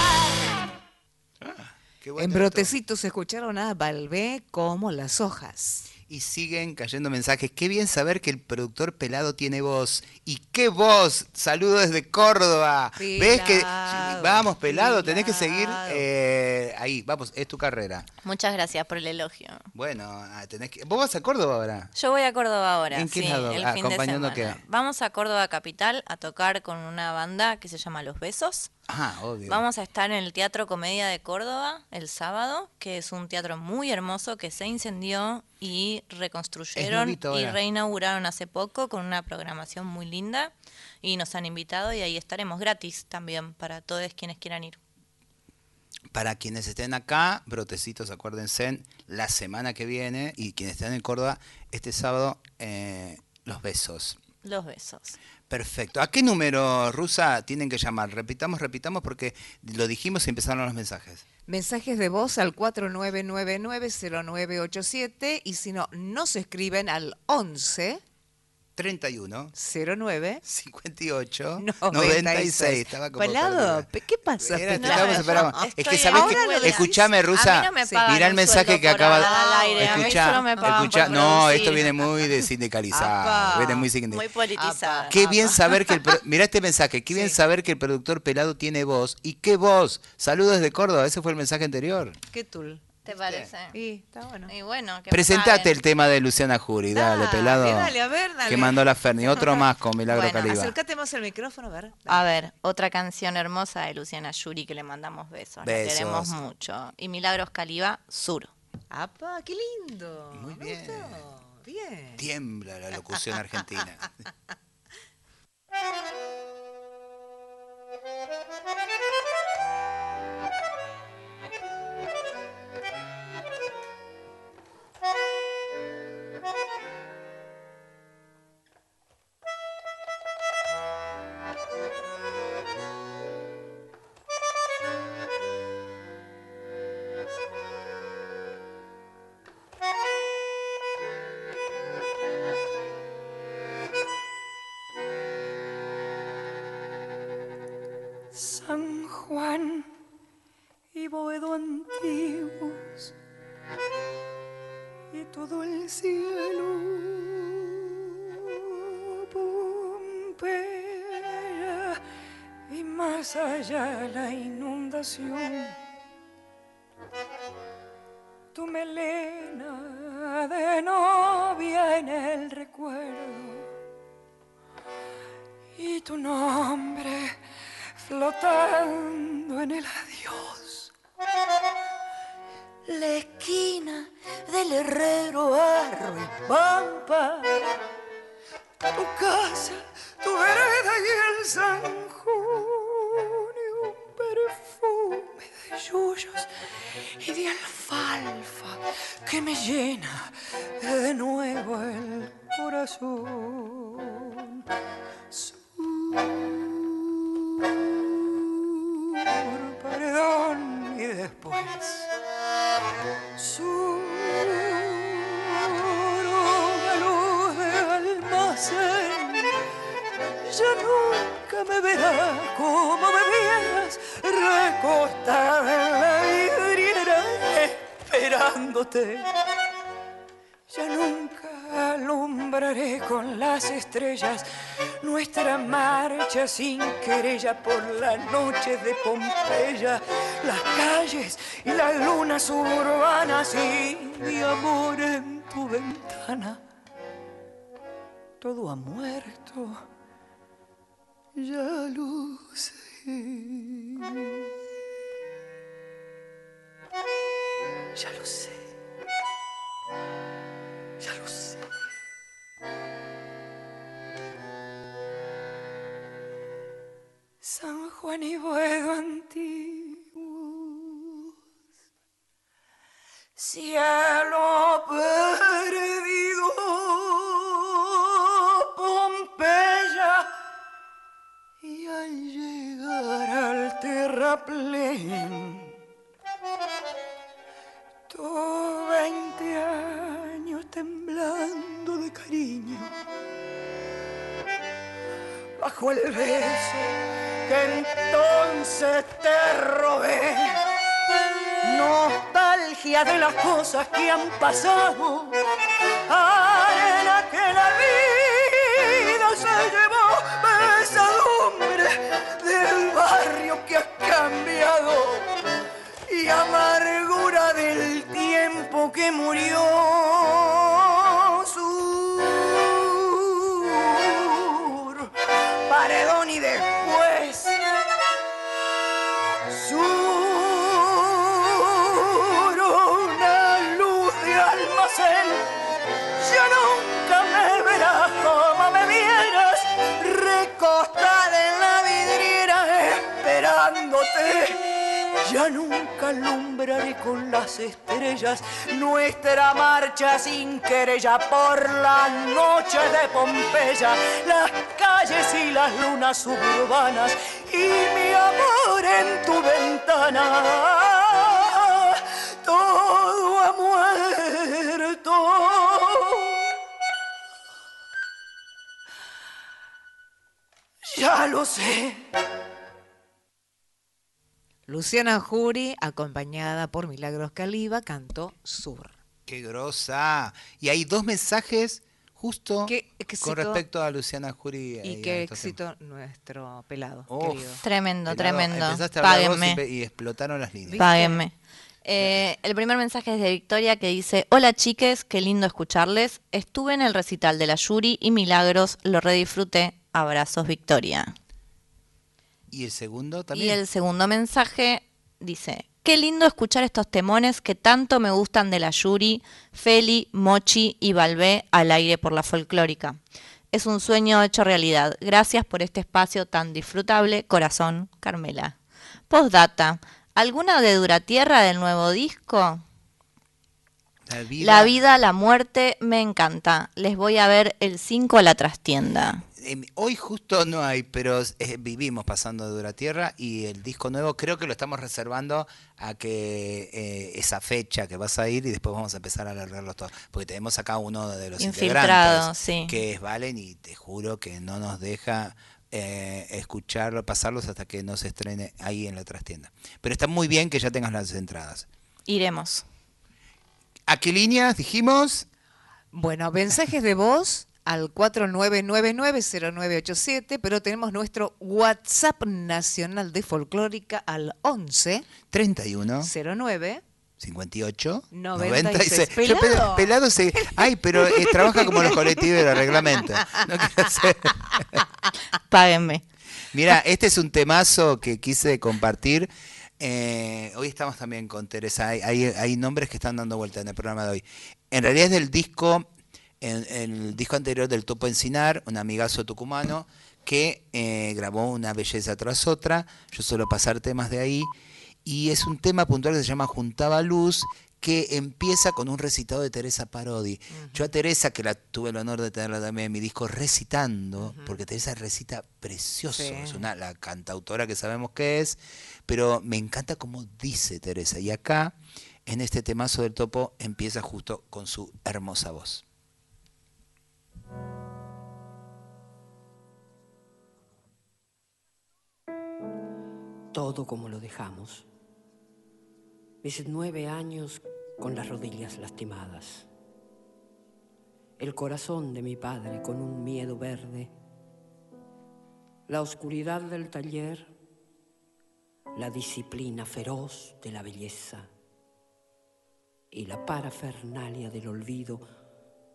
En Brotecitos escucharon a Balbé como las hojas. Y siguen cayendo mensajes. Qué bien saber que el productor pelado tiene voz. ¿Y qué voz? Saludos desde Córdoba. ¿Ves que vamos pelado? Tenés que seguir eh, ahí. Vamos, es tu carrera. Muchas gracias por el elogio. Bueno, ah, tenés que. ¿Vos vas a Córdoba ahora? Yo voy a Córdoba ahora. ¿En qué sí, lado? el Ah, fin de ¿acompañando semana. qué? Vamos a Córdoba Capital a tocar con una banda que se llama Los Besos. Ah, obvio. Vamos a estar en el Teatro Comedia de Córdoba el sábado, que es un teatro muy hermoso que se incendió y reconstruyeron y reinauguraron hace poco con una programación muy linda y nos han invitado y ahí estaremos gratis también para todos quienes quieran ir. Para quienes estén acá, brotecitos, acuérdense, la semana que viene, y quienes estén en Córdoba, este sábado, eh, los besos. Los besos. Perfecto. ¿A qué número, Rusa, tienen que llamar? Repitamos, repitamos, porque lo dijimos y empezaron los mensajes. Mensajes de voz al 49990987 y si no, nos escriben al 11 31 09 58 96. 96. Estaba como Pelado, perdida. ¿qué pasa? Era- esperando. Es que ahora que, escuchame, A Rusa, mí no me mirá el mensaje que acaba a mí escuchá. por no, esto viene muy de sindicalizado, viene muy sindicalizado. Muy politizada. Qué bien saber que el pro- mirá este mensaje, qué bien saber que el productor pelado tiene voz. ¿Y qué voz? Saludos desde Córdoba, ese fue el mensaje anterior. ¿Qué tul? ¿Te parece? Y está bueno. Y bueno, que me Presentate el tema de Luciana Jury, dale, Dale, pelado. dale, a ver, dale. Que mandó la Ferni, otro más con Milagro Bueno, Caliba. Acércate más al micrófono, a ver. A ver, otra canción hermosa de Luciana Yuri que le mandamos besos. Besos. La queremos mucho. Y Milagros Caliba, Sur. ¡Apa, qué lindo! Muy bien. Bien. Tiembla la locución argentina. tu melena de novia en el recuerdo y tu nombre flotando en el adiós. La esquina del herrero sin querella por las noches de Pompeya, las calles y las lunas urbanas y mi amor en tu ventana. San Juan y Boedo antiguos, cielo perdido, Pompeya, y al llegar al terraplén, tú veinte años temblando de cariño bajo el beso que entonces te robé. Nostalgia de las cosas que han pasado, arena que la vida se llevó, pesadumbre del barrio que ha cambiado y amargura del tiempo que murió. Alumbraré con las estrellas nuestra marcha sin querella por las noches de Pompeya, las calles y las lunas suburbanas y mi amor en tu ventana. Todo ha muerto. Ya lo sé. Luciana Jury, acompañada por Milagros Caliba, cantó Sur. Qué grosa. Y hay dos mensajes justo con respecto a Luciana Jury. Y qué éxito nuestro pelado. Uf, querido. Tremendo, Pelado, tremendo. y Páguenme. y, explotaron las líneas. Páguenme. Eh, el primer mensaje es de Victoria que dice, hola chiques, qué lindo escucharles. Estuve en el recital de la Yuri y Milagros, lo redisfruté. Abrazos, Victoria. Y el segundo Y también. el segundo mensaje dice, qué lindo escuchar estos temones que tanto me gustan de la Yuri, Feli, Mochi y Balbé al aire por la folclórica. Es un sueño hecho realidad. Gracias por este espacio tan disfrutable. Corazón, Carmela. Postdata. ¿Alguna de Duratierra del nuevo disco? La vida, La vida, la muerte, me encanta. Les voy a ver el 5 a la trastienda. Hoy justo no hay, pero eh, vivimos pasando de Dura Tierra y el disco nuevo creo que lo estamos reservando a que eh, esa fecha que vas a ir y después vamos a empezar a alargarlos todos. Porque tenemos acá uno de los Infiltrado, integrantes sí. que es Valen y te juro que no nos deja eh, escucharlo, pasarlos hasta que no se estrene ahí en la trastienda. Pero está muy bien que ya tengas las entradas. Iremos. ¿A qué líneas dijimos? Bueno, mensajes de voz al 49990987, pero tenemos nuestro WhatsApp nacional de folclórica al 11 31 09 58 96. Yo, pe- Pelado. pelado se. Ay, pero eh, trabaja como los colectivos de reglamento. No quiero hacer- Páguenme. Mira, este es un temazo que quise compartir. Eh, hoy estamos también con Teresa. Hay, hay, hay nombres que están dando vuelta en el programa de hoy. En realidad es del disco, en- el disco anterior del Topo Encinar, un amigazo tucumano que eh, grabó una belleza tras otra. Yo suelo pasar temas de ahí. Y es un tema puntual que se llama Juntaba Luz, que empieza con un recitado de Teresa Parodi. Yo a Teresa, que la tuve el honor de tenerla también en mi disco, recitando, porque Teresa recita precioso, Sí. es una la cantautora que sabemos que es, pero me encanta cómo dice Teresa. Y acá, en este temazo del topo, empieza justo con su hermosa voz. Todo como lo dejamos. Mis nueve años con las rodillas lastimadas. El corazón de mi padre con un miedo verde. La oscuridad del taller. La disciplina feroz de la belleza. Y la parafernalia del olvido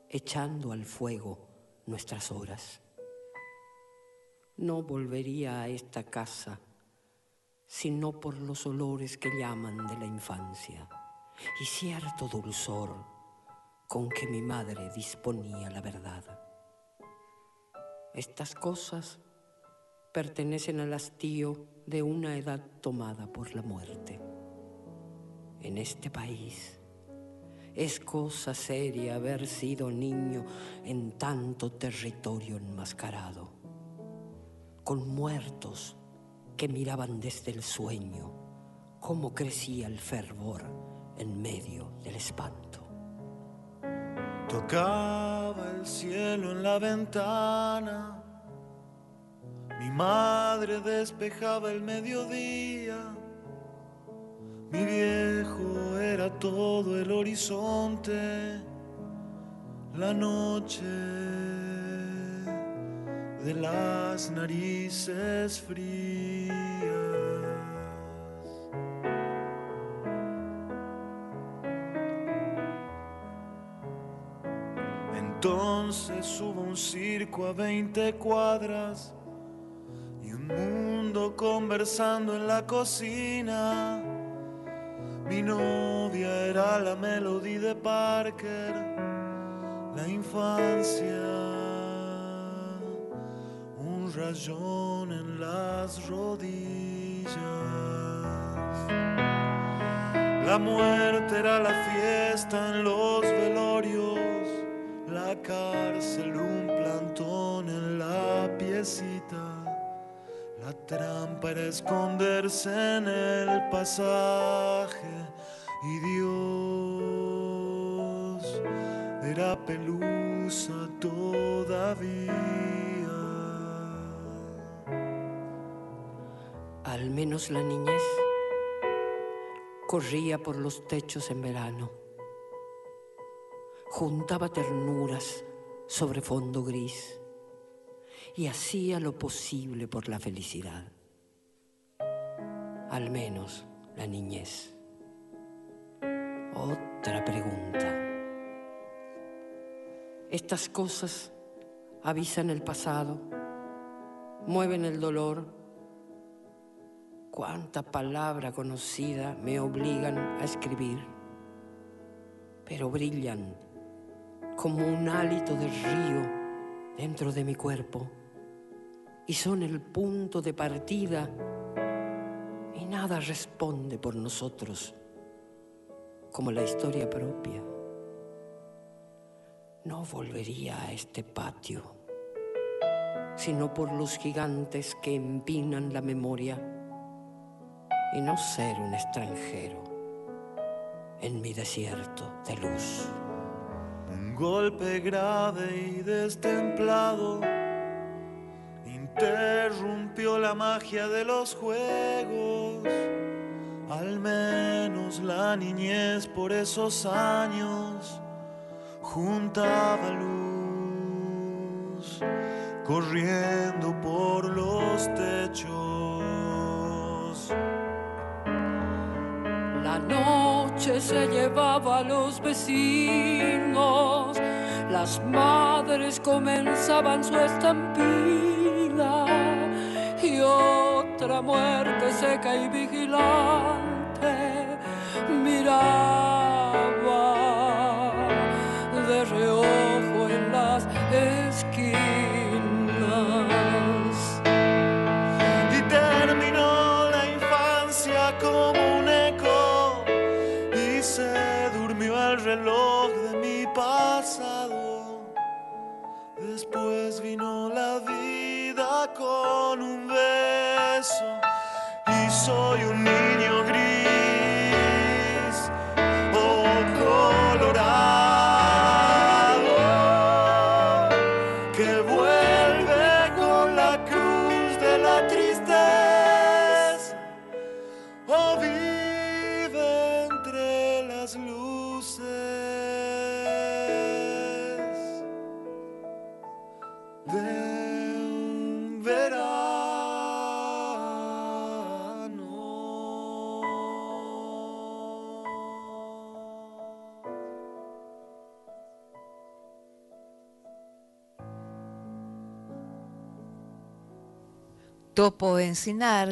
echando al fuego nuestras horas. No volvería a esta casa sino por los olores que llaman de la infancia y cierto dulzor con que mi madre disponía la verdad. Estas cosas pertenecen al hastío de una edad tomada por la muerte. En este país es cosa seria haber sido niño en tanto territorio enmascarado, con muertos que miraban desde el sueño cómo crecía el fervor en medio del espanto. Tocaba el cielo en la ventana, mi madre despejaba el mediodía, mi viejo era todo el horizonte, la noche de las narices frías. Entonces hubo un circo a 20 cuadras y un mundo conversando en la cocina. Mi novia era la melodía de Parker, la infancia un rayón en las rodillas. La muerte era la fiesta en los velorios, la cárcel un plantón en la piecita. La trampa era esconderse en el pasaje y Dios era pelusa todavía. Al menos la niñez corría por los techos en verano, juntaba ternuras sobre fondo gris y hacía lo posible por la felicidad. Al menos la niñez. Otra pregunta. Estas cosas avisan el pasado, mueven el dolor cuánta palabra conocida me obligan a escribir, pero brillan como un hálito de río dentro de mi cuerpo y son el punto de partida y nada responde por nosotros como la historia propia. No volvería a este patio, sino por los gigantes que empinan la memoria y no ser un extranjero en mi desierto de luz. Golpe grave y destemplado interrumpió la magia de los juegos. Al menos la niñez por esos años juntaba luz, corriendo por los techos. La noche se llevaba a los vecinos, las madres comenzaban su estampida y otra muerte seca y vigilante Después vino la vida con un beso. Y soy un niño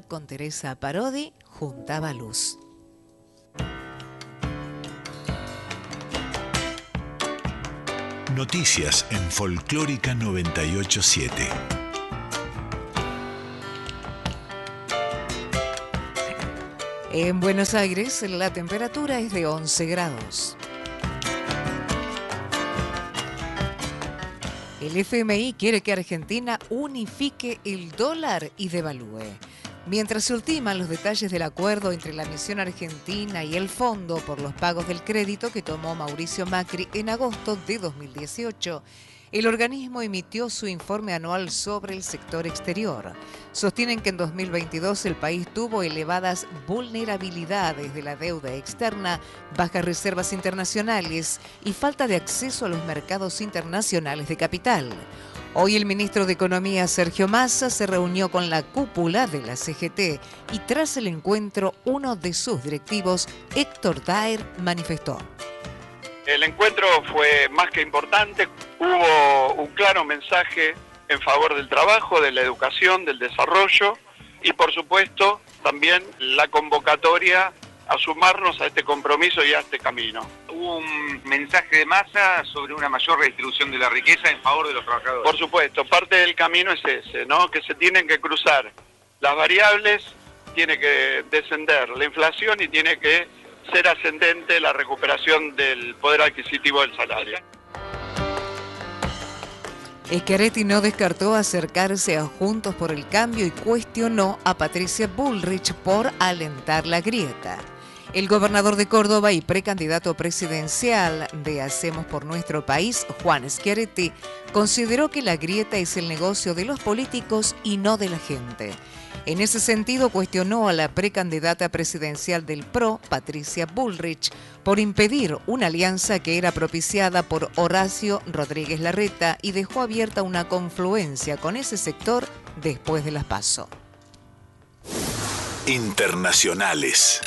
Con Teresa Parodi juntaba luz. Noticias en Folclórica 987. En Buenos Aires la temperatura es de 11 grados. El FMI quiere que Argentina unifique el dólar y devalúe. Mientras se ultiman los detalles del acuerdo entre la misión argentina y el fondo por los pagos del crédito que tomó Mauricio Macri en agosto de 2018, el organismo emitió su informe anual sobre el sector exterior. Sostienen que en 2022 el país tuvo elevadas vulnerabilidades de la deuda externa, bajas reservas internacionales y falta de acceso a los mercados internacionales de capital. Hoy el ministro de Economía Sergio Massa se reunió con la cúpula de la CGT y tras el encuentro uno de sus directivos, Héctor Daer, manifestó. El encuentro fue más que importante, hubo un claro mensaje en favor del trabajo, de la educación, del desarrollo y por supuesto también la convocatoria a sumarnos a este compromiso y a este camino. Hubo un mensaje de masa sobre una mayor redistribución de la riqueza en favor de los trabajadores. Por supuesto, parte del camino es ese, ¿no? Que se tienen que cruzar las variables, tiene que descender la inflación y tiene que ser ascendente la recuperación del poder adquisitivo del salario. Schiaretti no descartó acercarse a Juntos por el Cambio y cuestionó a Patricia Bullrich por alentar la grieta. El gobernador de Córdoba y precandidato presidencial de Hacemos por Nuestro País, Juan Schiaretti, consideró que la grieta es el negocio de los políticos y no de la gente. En ese sentido, cuestionó a la precandidata presidencial del PRO, Patricia Bullrich, por impedir una alianza que era propiciada por Horacio Rodríguez Larreta y dejó abierta una confluencia con ese sector después de las PASO. Internacionales.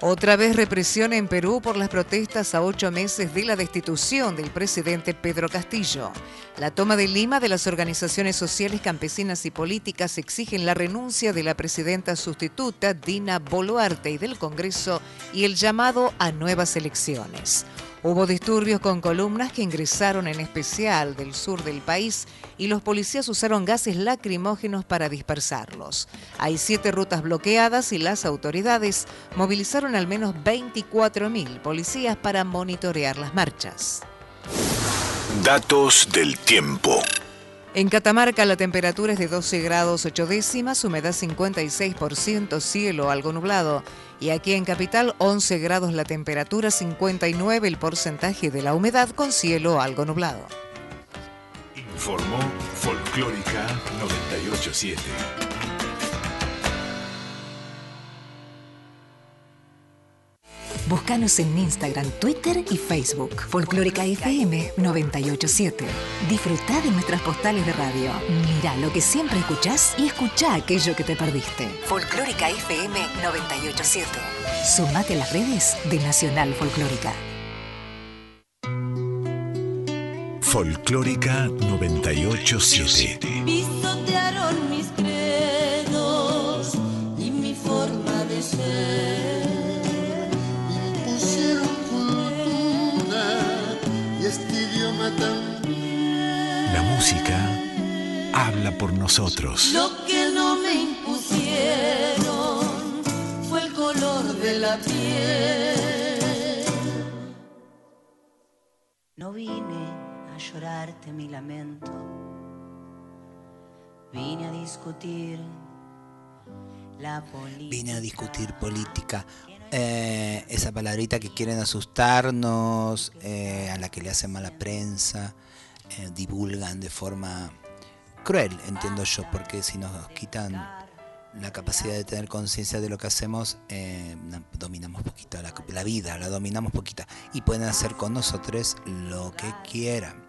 Otra vez represión en Perú por las protestas a ocho meses de la destitución del presidente Pedro Castillo. La toma de Lima de las organizaciones sociales, campesinas y políticas exigen la renuncia de la presidenta sustituta Dina Boluarte y del Congreso y el llamado a nuevas elecciones. Hubo disturbios con columnas que ingresaron en especial del sur del país y los policías usaron gases lacrimógenos para dispersarlos. Hay siete rutas bloqueadas y las autoridades movilizaron al menos 24.000 policías para monitorear las marchas. Datos del tiempo. En Catamarca la temperatura es de 12 grados 8 décimas, humedad 56%, cielo algo nublado. Y aquí en Capital 11 grados la temperatura, 59 el porcentaje de la humedad con cielo algo nublado. Informó Folclórica 987. Búscanos en Instagram, Twitter y Facebook. Folclórica FM 987. Disfruta de nuestras postales de radio. Mira lo que siempre escuchás y escucha aquello que te perdiste. Folclórica FM 987. Sumate a las redes de Nacional Folclórica. Folclórica 987. Habla por nosotros. Lo que no me impusieron fue el color de la piel. vine a llorarte mi lamento. Vine a discutir la política. Vine a discutir política. Eh, esa palabrita que quieren asustarnos, eh, a la que le hacen mala prensa, eh, divulgan de forma cruel, entiendo yo, porque si nos quitan la capacidad de tener conciencia de lo que hacemos, eh, na- dominamos poquito la, vida, la dominamos poquita. Y pueden hacer con nosotros lo que quieran.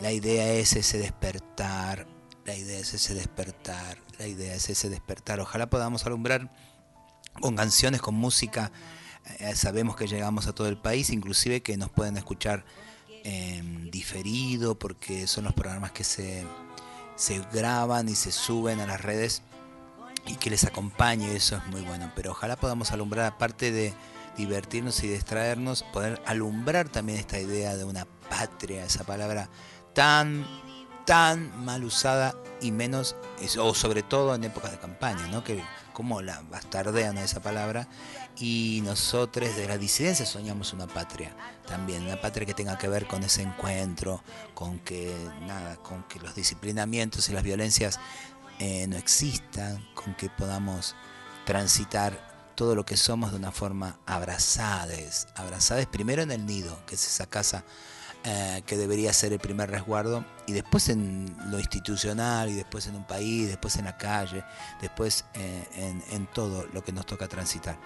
La idea es ese despertar, la idea es ese despertar, la idea es ese despertar. Ojalá podamos alumbrar con canciones, con música. Eh, sabemos que llegamos a todo el país, inclusive que nos pueden escuchar en diferido, porque son los programas que se, se graban y se suben a las redes y que les acompañe, eso es muy bueno. Pero ojalá podamos alumbrar, aparte de divertirnos y distraernos, poder alumbrar también esta idea de una patria, esa palabra tan, tan mal usada y menos, o sobre todo en épocas de campaña, ¿no? Que como la bastardean a esa palabra y nosotros de la disidencia soñamos una patria también, una patria que tenga que ver con ese encuentro, con que nada, con que los disciplinamientos y las violencias eh, no existan, con que podamos transitar todo lo que somos de una forma abrazades, abrazades primero en el nido, que es esa casa eh, que debería ser el primer resguardo, y después en lo institucional, y después en un país, después en la calle, después eh, en, en todo lo que nos toca transitar.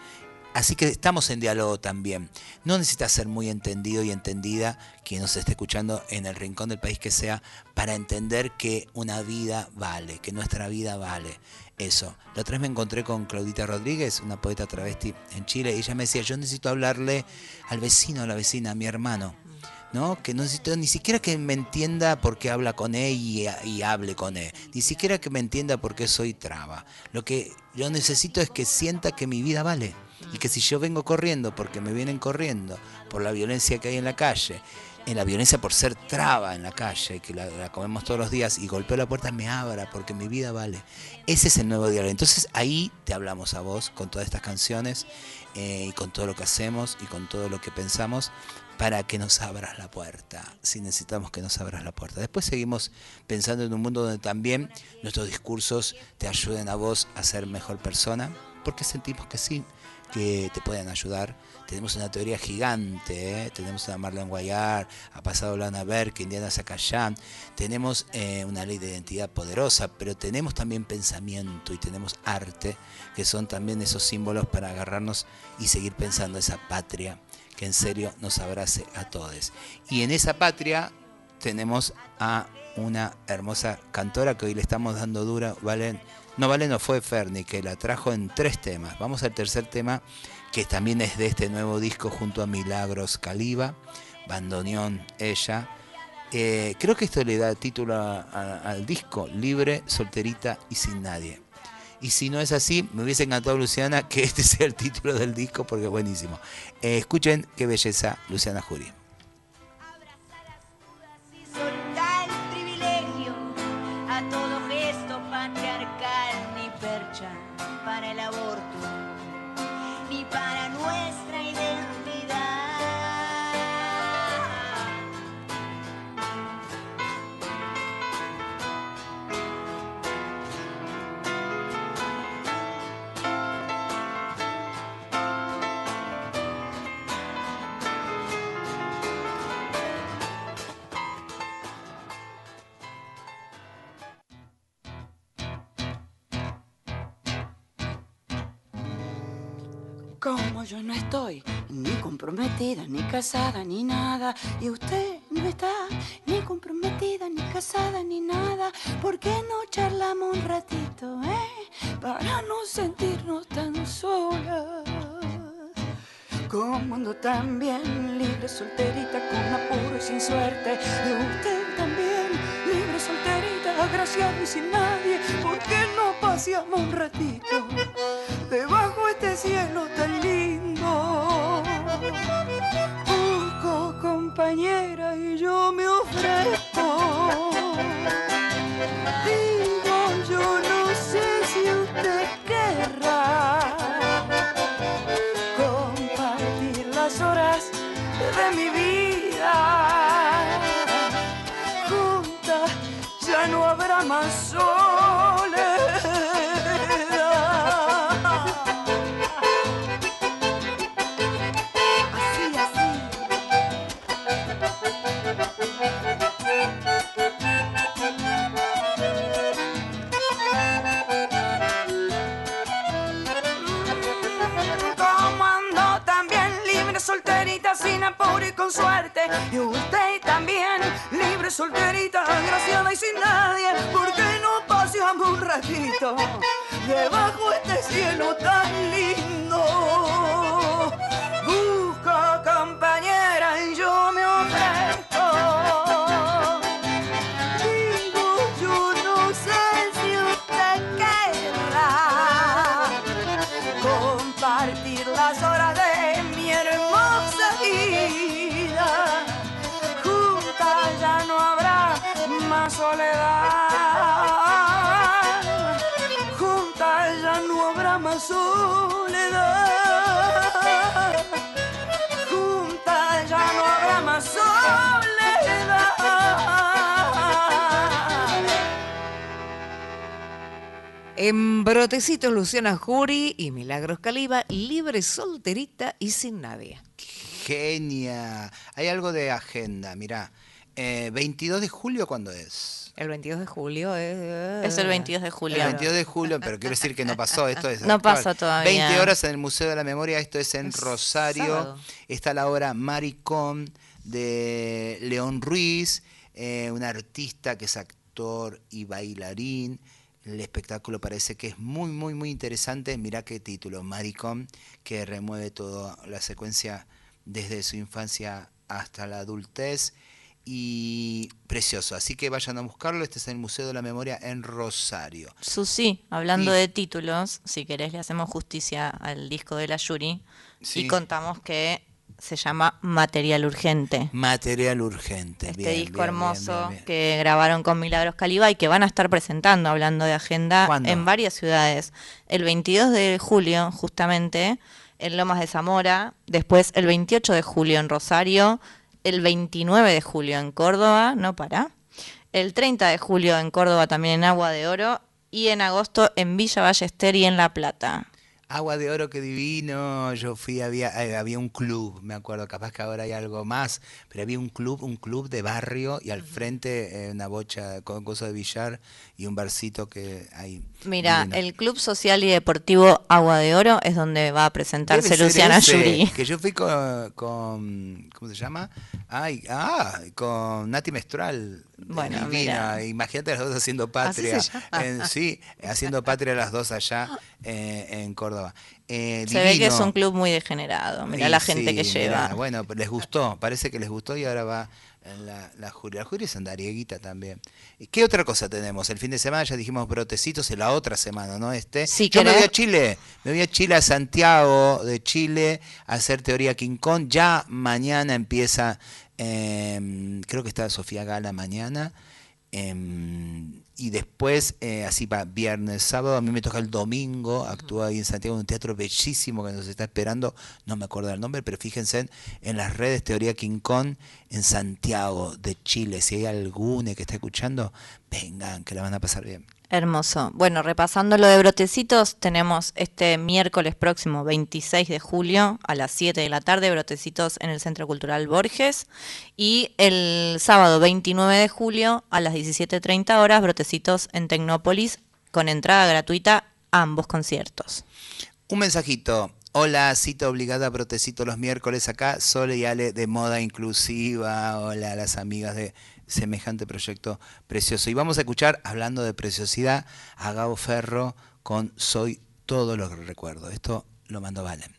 Así que estamos en diálogo también. No necesita ser muy entendido y entendida quien nos esté escuchando en el rincón del país que sea para entender que una vida vale, que nuestra vida vale. Eso. La otra vez me encontré con Claudita Rodríguez, una poeta travesti en Chile, y ella me decía, yo necesito hablarle al vecino, a la vecina, a mi hermano. ¿No? Que no necesito ni siquiera que me entienda por qué habla con él y, y hable con él. Ni siquiera que me entienda por qué soy traba. Lo que yo necesito es que sienta que mi vida vale. Y que si yo vengo corriendo porque me vienen corriendo por la violencia que hay en la calle, en la violencia por ser traba en la calle, que la, la comemos todos los días y golpeo la puerta, me abra porque mi vida vale. Ese es el nuevo diálogo. Entonces ahí te hablamos a vos con todas estas canciones eh, y con todo lo que hacemos y con todo lo que pensamos para que nos abras la puerta, si necesitamos que nos abras la puerta. Después seguimos pensando en un mundo donde también nuestros discursos te ayuden a vos a ser mejor persona, porque sentimos que sí, que te pueden ayudar. Tenemos una teoría gigante, ¿eh? tenemos a Marlene Guayar, ha pasado Lana Berk, Indiana Zacayán, tenemos eh, una ley de identidad poderosa, pero tenemos también pensamiento y tenemos arte, que son también esos símbolos para agarrarnos y seguir pensando esa patria que en serio nos abrace a todos. Y en esa patria tenemos a una hermosa cantora que hoy le estamos dando dura, Valen. No, Valen no fue Ferni, que la trajo en tres temas. Vamos al tercer tema, que también es de este nuevo disco junto a Milagros Caliba, bandoneón ella. Eh, creo que esto le da título al disco, Libre, Solterita y Sin Nadie. Y si no es así, me hubiese encantado, Luciana, que este sea el título del disco porque es buenísimo. Eh, escuchen qué belleza, Luciana Jury. Como yo no estoy ni comprometida, ni casada, ni nada, y usted no está ni comprometida, ni casada, ni nada, ¿por qué no charlamos un ratito, eh? Para no sentirnos tan solas. Como ando tan bien, libre, solterita, con apuro y sin suerte, y usted también, libre, solterita, agraciada y sin nadie, ¿por qué no paseamos un ratito? cielo tan lindo. Busco compañera y yo me ofrezco. Digo, yo no sé si usted querrá compartir las horas de mi vida. Juntas ya no habrá más horas. Solterita, agraciada y sin nadie. ¿Por qué no paseamos un ratito debajo de este cielo tan lindo? En Brotecitos, Luciana Jury y Milagros Caliba, libre, solterita y sin nadie. Genia. Hay algo de agenda, mirá. Eh, 22 de julio, ¿cuándo es? El 22 de julio es... Es el 22 de julio. El 22 de julio, pero quiero decir que no pasó, esto es No actual. pasó todavía. 20 horas en el Museo de la Memoria, esto es en Rosario. sábado. Está la obra Maricón de León Ruiz, eh, un artista que es actor y bailarín. El espectáculo parece que es muy, muy, muy interesante. Mirá qué título, Maricón, que remueve toda la secuencia desde su infancia hasta la adultez y precioso. Así que vayan a buscarlo. Este es en el Museo de la Memoria en Rosario. Susi, hablando de títulos, si querés le hacemos justicia al disco de la Yuri Sí. y contamos que se llama Material Urgente. Material urgente. Este Bien, disco bien, hermoso bien, que grabaron con Milagros Caliba y que van a estar presentando, hablando de agenda, ¿Cuándo? en varias ciudades. El 22 de julio, justamente, en Lomas de Zamora, después el 28 de julio en Rosario, el 29 de julio en Córdoba, no para, el 30 de julio en Córdoba también en Agua de Oro y en agosto en Villa Ballester y en La Plata. Agua de oro, qué divino. Yo fui, había, eh, había un club, me acuerdo, capaz que ahora hay algo más, pero había un club, un club de barrio y al frente eh, una bocha con cosas de billar y un barcito que hay. Mira, divino. el Club Social y Deportivo Agua de Oro es donde va a presentarse Luciana ese, Yuri. Que yo fui con, con- ¿cómo se llama? Ay, ah, con Nati Mestral. Bueno, divina. mira. Imagínate las dos haciendo Así patria. se llama. en- sí, haciendo patria las dos allá eh, en Córdoba. Eh, Se ve que es un club muy degenerado. Mira la gente sí, que mirá, lleva. bueno, les gustó, parece que les gustó y ahora va en la, la. La Jury es andarieguita también. ¿Y ¿Qué otra cosa tenemos? El fin de semana ya dijimos brotecitos, en la otra semana, ¿no? Este. Si Yo me voy a Chile, me voy a Chile, a Santiago de Chile, a hacer teoría King Kong. Ya mañana empieza, em, creo que está Sofía Gala mañana. em, y después, eh, así va viernes, sábado, a mí me toca el domingo, actúa ahí en Santiago en un teatro bellísimo que nos está esperando, no me acuerdo el nombre, pero fíjense en, en las redes Teoría King Kong en Santiago de Chile, si hay alguno que está escuchando, vengan, que la van a pasar bien. Hermoso. Bueno, repasando lo de Brotecitos, tenemos este miércoles próximo, 26 de julio, a las 7 de la tarde, Brotecitos en el Centro Cultural Borges. Y el sábado 29 de julio, a las 17.30 horas, Brotecitos en Tecnópolis, con entrada gratuita a ambos conciertos. Un mensajito. Hola, cita obligada a Protecito los miércoles acá, Sole y Ale de Moda Inclusiva. Hola las amigas de semejante proyecto precioso. Y vamos a escuchar, hablando de preciosidad, a Gabo Ferro con Soy todo lo que recuerdo. Esto lo mandó Valen.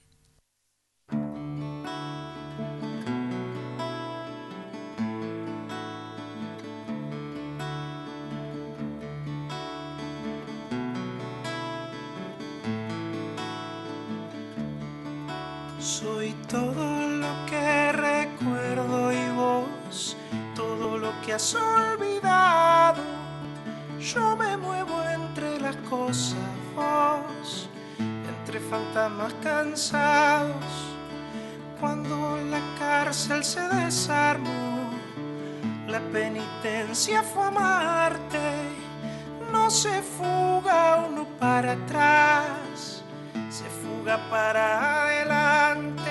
Soy todo lo que que has olvidado. Yo me muevo entre las cosas, vos entre fantasmas cansados. Cuando la cárcel se desarmó, la penitencia fue amarte. se fuga uno para atrás, se fuga para adelante.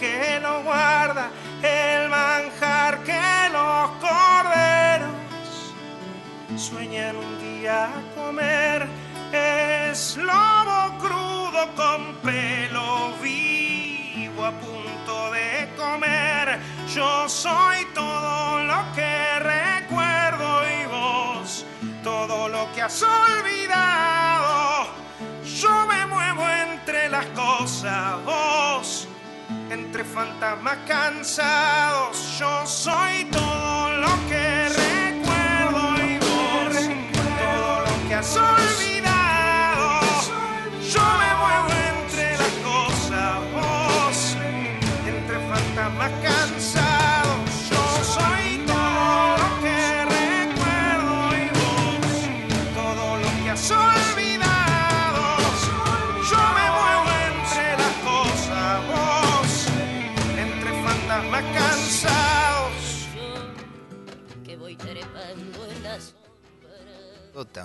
Que lo guarda, el manjar que los corderos sueñan un día comer. Es lobo crudo con pelo vivo a punto de comer. Yo soy todo lo que recuerdo y vos todo lo que has olvidado. Yo me muevo entre las cosas, vos entre fantasmas cansados. Yo soy todo lo que recuerdo y vos todo lo que has olvidado. Yo me muevo entre las cosas, vos entre fantasmas cansados.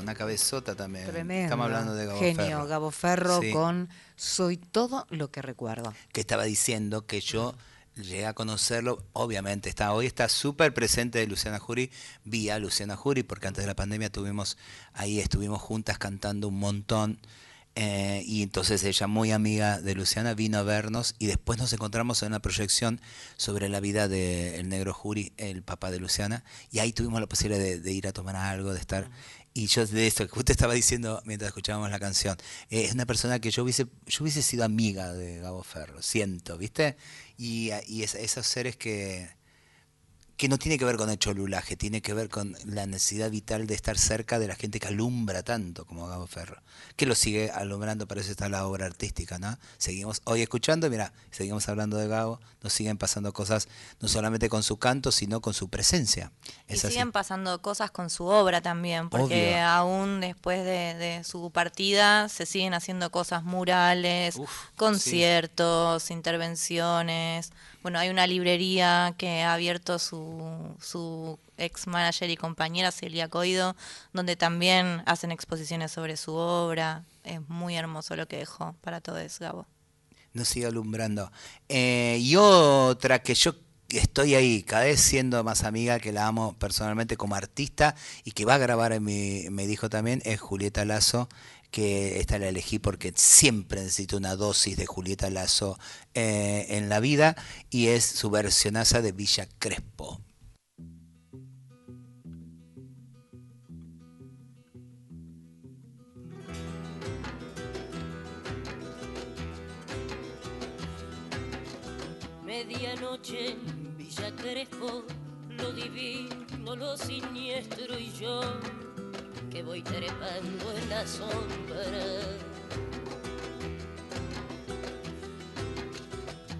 Una cabezota también. Tremendo. Estamos hablando de Gabo Genio, Ferro. Gabo Ferro Sí. con Soy todo lo que recuerdo. que estaba diciendo que yo llegué a conocerlo, obviamente está hoy está súper presente de Luciana Jury, vía Luciana Jury, porque antes de la pandemia tuvimos ahí estuvimos juntas cantando un montón. eh, y entonces ella, muy amiga de Luciana, vino a vernos y después nos encontramos en una proyección sobre la vida del negro Jury, el papá de Luciana, y ahí tuvimos la posibilidad de, de ir a tomar algo, de estar. Y yo de esto que justo estaba diciendo mientras escuchábamos la canción, eh, es una persona que yo hubiese, yo hubiese sido amiga de Gabo Ferro, siento, ¿viste? Y, y es- esos seres que, que no tiene que ver con el cholulaje, tiene que ver con la necesidad vital de estar cerca de la gente que alumbra tanto como Gabo Ferro, que lo sigue alumbrando, para eso está la obra artística, ¿no? Seguimos hoy escuchando, mira, seguimos hablando de Gabo, nos siguen pasando cosas no solamente con su canto, sino con su presencia. Y Es así. siguen pasando cosas con su obra también, porque Obvio. aún después de, de su partida se siguen haciendo cosas murales, conciertos, intervenciones. Bueno, hay una librería que ha abierto su, su ex manager y compañera Celia Coido, donde también hacen exposiciones sobre su obra. Es muy hermoso lo que dejó para todos, Gabo. nos sigue alumbrando. Eh, y otra que yo estoy ahí, cada vez siendo más amiga, que la amo personalmente como artista y que va a grabar en mi, me dijo también, es Julieta Lazo, que esta la elegí porque siempre necesito una dosis de Julieta Lazo eh, en la vida y es su versionaza de Villa Crespo. Medianoche en Villa Crespo, lo divino, lo siniestro y yo, que voy trepando en la sombra.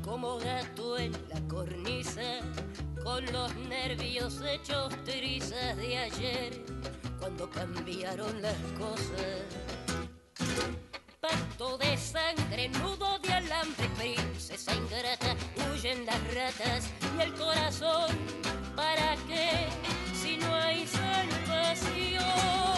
Como gato en la cornisa, con los nervios hechos trizas de ayer, cuando cambiaron las cosas. Pacto de sangre, nudo de alambre, princesa ingrata, huyen las ratas y el corazón. ¿Para qué si no hay salvación?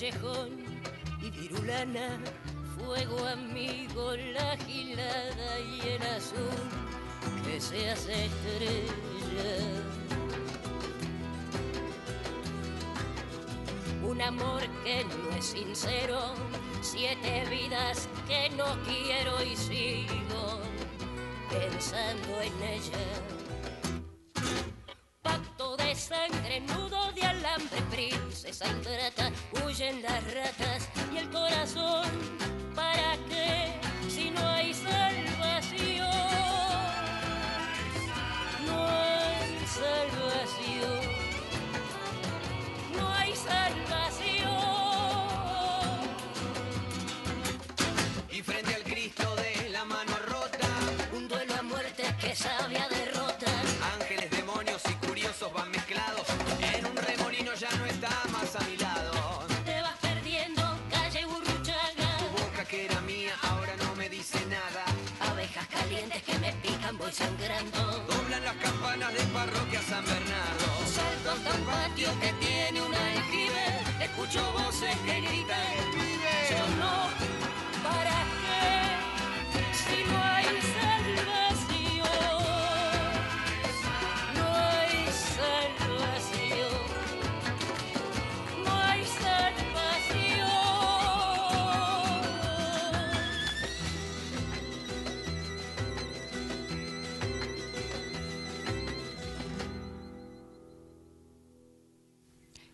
Y virulana, fuego amigo, la gilada y el azul que se hace estrella. Un amor que no es sincero, siete vidas que no quiero y sigo pensando en ella. De sangre, nudo de alambre, princesa ingrata, huyen las ratas y el corazón. ¿Para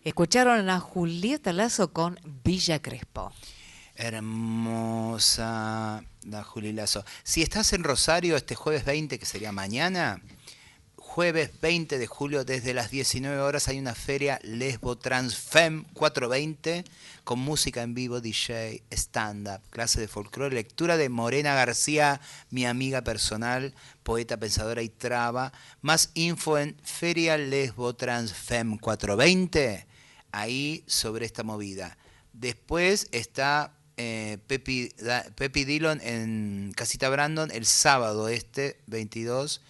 Escucharon a Julieta Lazo con Villa Crespo. Hermosa la Juli Lazo. Si estás en Rosario este jueves 20, que sería mañana, jueves 20 de julio desde las 19 horas hay una feria Lesbo Trans Fem 420 con música en vivo, DJ, stand-up, clase de folclore, lectura de Morena García, mi amiga personal, poeta, pensadora y traba. Más info en Feria Lesbo Trans Fem 420, ahí sobre esta movida. Después está eh, Pepi, Dillon en Casita Brandon el sábado este, 22.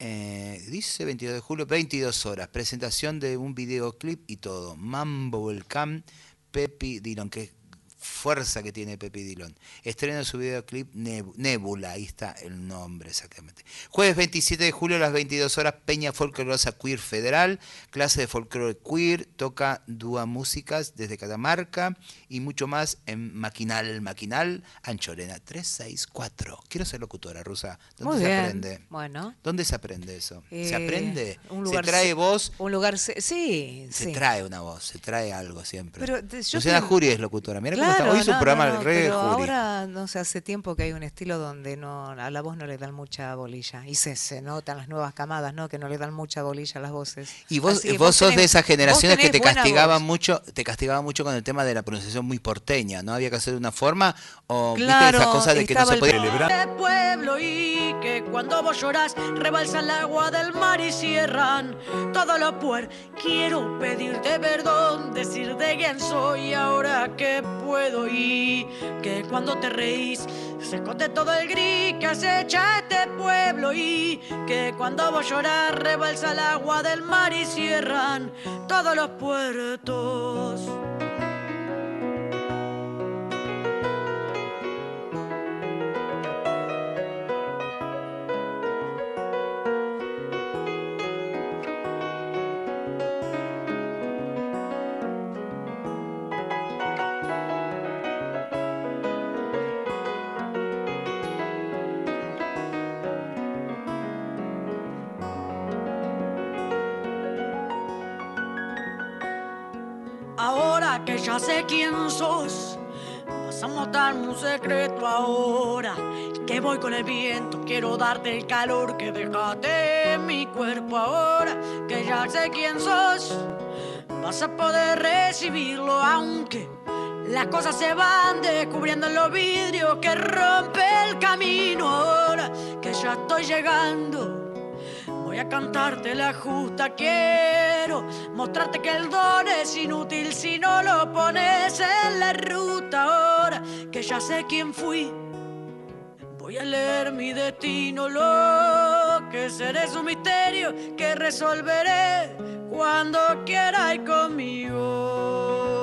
eh, dice 22 de julio, 22 horas. Presentación de un videoclip y todo. Mambo Welcome, Pepi Dillon. Qué fuerza que tiene Pepi Dillon. Estrena su videoclip Neb- Nebula. Ahí está el nombre exactamente. Jueves 27 de julio a las 22 horas, Peña Folclorosa Queer Federal. Clase de folclore queer. Toca Dúa Músicas desde Catamarca. Y mucho más en Maquinal, Maquinal, Anchorena 364. Quiero ser locutora, Rusa. ¿Dónde Muy se bien. aprende? Bueno. ¿Dónde se aprende eso? Eh, ¿Se aprende? un ¿Se trae se- voz? Un lugar, se- sí, Se sí. trae una voz, se trae algo siempre. Pero yo Luciana pienso- Jury es locutora. Mira está. Claro, Hoy es un no, programa no, no, re pero ahora no sé, hace tiempo que hay un estilo donde no a la voz no le dan mucha bolilla y se, se notan las nuevas camadas, ¿no? Que no le dan mucha bolilla a las voces. Y vos, Así, vos, sos tenés- de esas generaciones vos que te castigaban mucho, te castigaban mucho con el tema de la pronunciación muy porteña, ¿no? Había que hacer de una forma o Claro, viste esa cosa de que no se podía celebrar. de pueblo y que cuando vos llorás rebalsa el agua del mar y cierran todo lo puer. Quiero pedirte perdón, decir de quién soy ahora que puedo que cuando te reís se esconde todo el gris que acecha este pueblo y que cuando vos llorás rebalsa el agua del mar y cierran todos los puertos. Vas a mostrarme un secreto ahora. Que voy con el viento, quiero darte el calor que dejaste en mi cuerpo ahora. Que ya sé quién sos, vas a poder recibirlo aunque las cosas se van descubriendo en los vidrios que rompe el camino ahora. Que ya estoy llegando. A cantarte la justa, quiero mostrarte que el don es inútil si no lo pones en la ruta ahora que ya sé quién fui. Voy a leer mi destino, lo que seré es un misterio que resolveré cuando quiera y conmigo.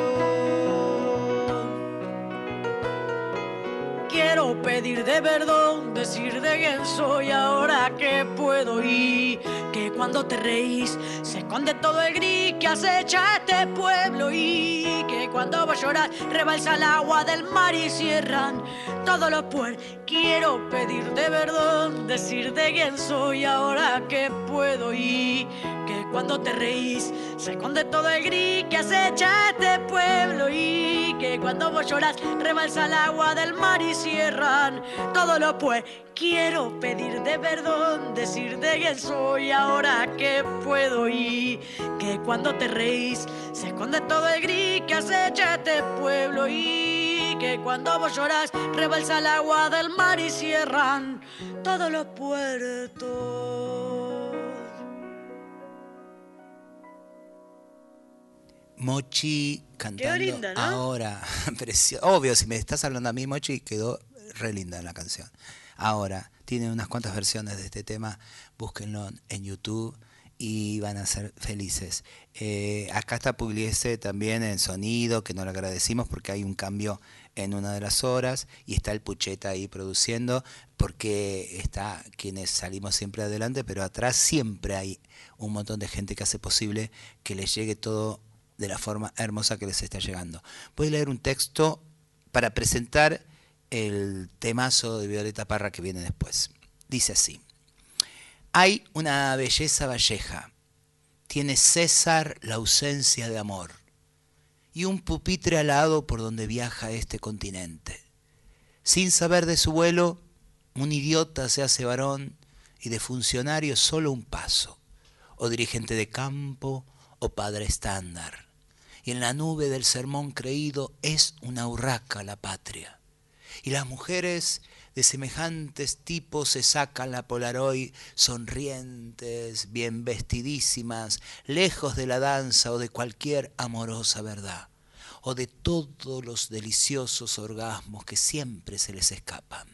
Pedir de perdón, decir de quién soy ahora que puedo. Y que cuando te reís se esconde todo el gris que acecha este pueblo. Y que cuando vos lloras rebalsa el agua del mar y cierran todos los puertos. Quiero pedir de perdón, decir de quién soy ahora que puedo. Y que cuando te reís se esconde todo el gris que acecha este pueblo y que cuando vos lloras rebalsa el agua del mar y cierran todo lo pues. Quiero pedir de perdón decir de quién soy ahora que puedo y que cuando te reís se esconde todo el gris que acecha este pueblo y que cuando vos lloras rebalsa el agua del mar y cierran todos los puertos Mochi cantando linda, ¿no? ahora. Obvio, si me estás hablando a mí, Mochi, quedó re linda la canción. Ahora, tiene unas cuantas versiones de este tema, búsquenlo en YouTube y van a ser felices. Eh, acá está Pugliese también en sonido, que no le agradecimos porque hay un cambio en una de las horas y está el Pucheta ahí produciendo porque está quienes salimos siempre adelante, pero atrás siempre hay un montón de gente que hace posible que les llegue todo de la forma hermosa que les está llegando. Voy a leer un texto para presentar el temazo de Violeta Parra que viene después. Dice así. Hay una belleza valleja. Tiene César la ausencia de amor. Y un pupitre alado por donde viaja este continente. Sin saber de su vuelo, un idiota se hace varón y de funcionario solo un paso. O dirigente de campo o padre estándar. Y en la nube del sermón creído es una urraca la patria. Y las mujeres de semejantes tipos se sacan la polaroid sonrientes, bien vestidísimas, lejos de la danza o de cualquier amorosa verdad, o de todos los deliciosos orgasmos que siempre se les escapan.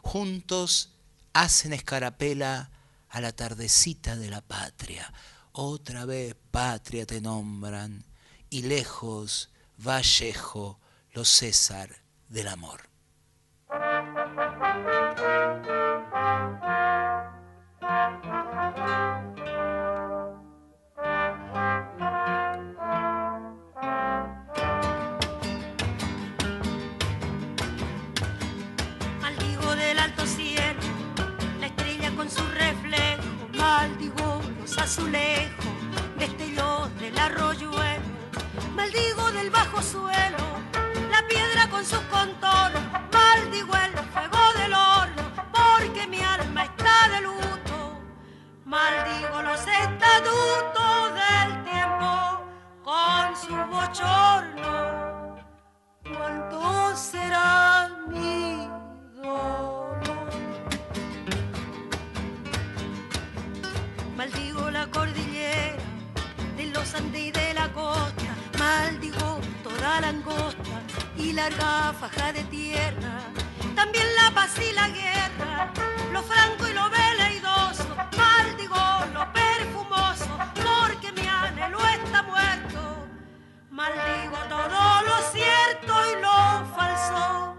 Juntos hacen escarapela a la tardecita de la patria. Otra vez patria te nombran, y lejos Vallejo, los César del amor. Maldigo del alto cielo, la estrella con su reflejo. Maldigo los azulejos, destellos del arroyuelo. Maldigo del bajo suelo, la piedra con sus contornos. Maldigo el fuego del horno, porque mi alma está de luto. Maldigo los estatutos del tiempo con su bochorno. ¿Cuánto será mi dolor? Maldigo la cordillera de los Andes y de la costa. Maldigo toda la angosta y larga faja de tierra. También la paz y la guerra, lo franco y lo veleidoso. Maldigo lo perfumoso, porque mi anhelo está muerto. Maldigo todo lo cierto y lo falso,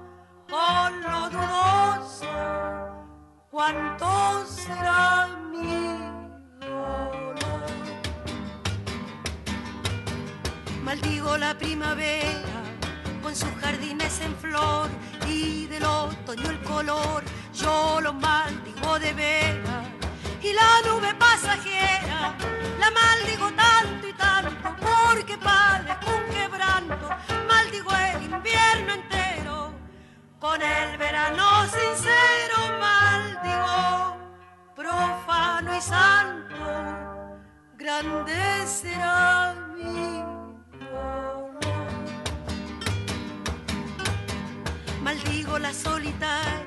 con lo dudoso. ¿Cuánto será mi dolor? Maldigo la primavera con sus jardines en flor y del otoño el color. Yo lo maldigo de vera y la nube pasajera la maldigo tanto y tanto porque padezco un quebranto. Maldigo el invierno entero con el verano sincero. Maldigo profano y santo. Grande será mi Maldigo la solitaria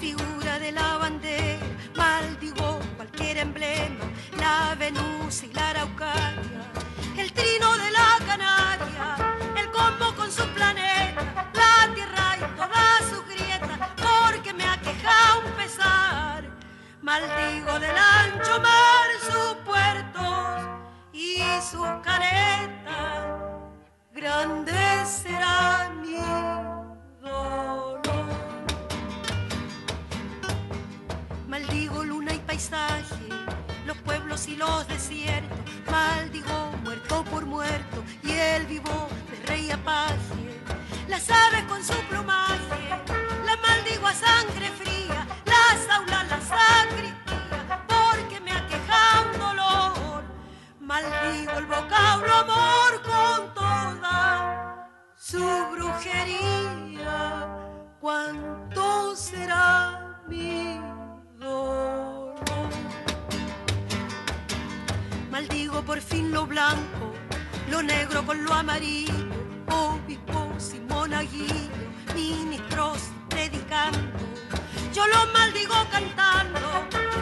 figura de la bandera, maldigo cualquier emblema, la Venus y la Araucaria, el trino de la Canaria, el combo con su planeta, la tierra y todas sus grietas, porque me aqueja un pesar. Maldigo del ancho mar sus puertos y sus caretas, grande será paisaje, los pueblos y los desiertos, maldigo muerto por muerto y el vivo de rey apaje. Las aves con su plumaje, la maldigo a sangre fría, las aulas las sacristía, porque me aqueja un dolor. Maldigo el vocablo amor con toda su brujería. ¿Cuánto será mi Maldigo por fin lo blanco, lo negro con lo amarillo, obispos y monaguillos, ministros predicando. Yo lo maldigo cantando,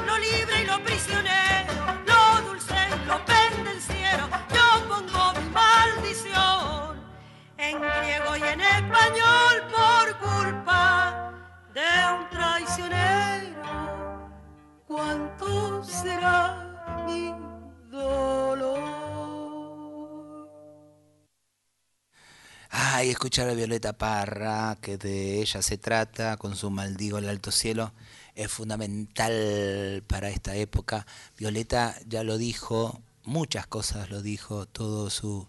lo libre y lo prisionero, lo dulce y lo pendenciero. Yo pongo mi maldición en griego y en español por culpa de un traicionero. ¿Cuánto será mi dolor? Ay, escuchar a Violeta Parra, que de ella se trata, con su Maldigo el Alto Cielo, es fundamental para esta época. Violeta ya lo dijo, muchas cosas lo dijo, todo su,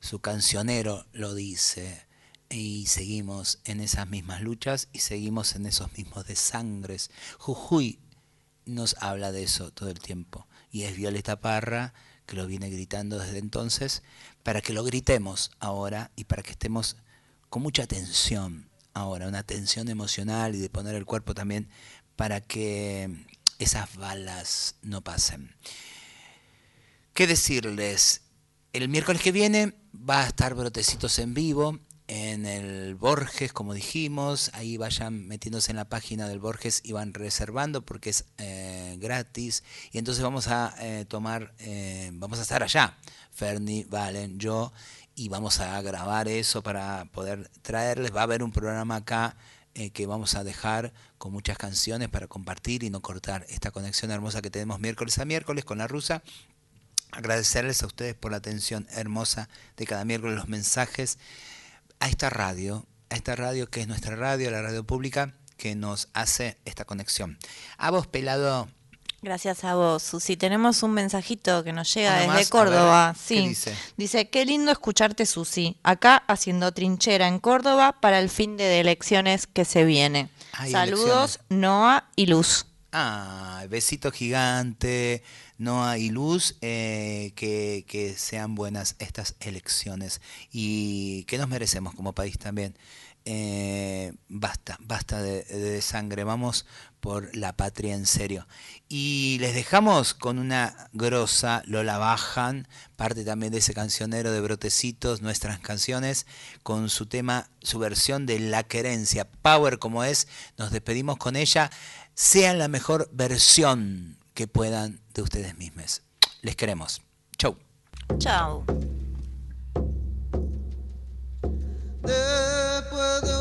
su cancionero lo dice. Y seguimos en esas mismas luchas y seguimos en esos mismos desangres. Jujuy nos habla de eso todo el tiempo. Y es Violeta Parra que lo viene gritando desde entonces, para que lo gritemos ahora y para que estemos con mucha atención ahora, una tensión emocional y de poner el cuerpo también para que esas balas no pasen. ¿Qué decirles? El miércoles que viene va a estar Brotecitos en vivo en el Borges, como dijimos. Ahí vayan metiéndose en la página del Borges y van reservando porque es eh, gratis. Y entonces vamos a eh, tomar, eh, vamos a estar allá. Ferni, Valen, yo. Y vamos a grabar eso para poder traerles. Va a haber un programa acá que vamos a dejar con muchas canciones para compartir y no cortar esta conexión hermosa que tenemos miércoles a miércoles con la rusa agradecerles a ustedes por la atención hermosa de cada miércoles, los mensajes a esta radio, a esta radio que es nuestra radio, la radio pública, que nos hace esta conexión. A vos, pelado. Gracias a vos, Susi. Tenemos un mensajito que nos llega desde Córdoba. ver, sí. ¿qué dice? Dice, qué lindo escucharte, Susi. Acá haciendo trinchera en Córdoba para el fin de elecciones que se viene. Hay Saludos, Noah y Luz. Ah, besito gigante, Noah y Luz, eh, que, que sean buenas estas elecciones y que nos merecemos como país también. Eh, basta, basta de, de sangre, vamos por la patria en serio. Y les dejamos con una grosa, Lola Bajan, parte también de ese cancionero de Brotecitos, nuestras canciones, con su tema, su versión de La Querencia, Power como es, nos despedimos con ella, sean la mejor versión que puedan de ustedes mismos. Les queremos. Chau. Después de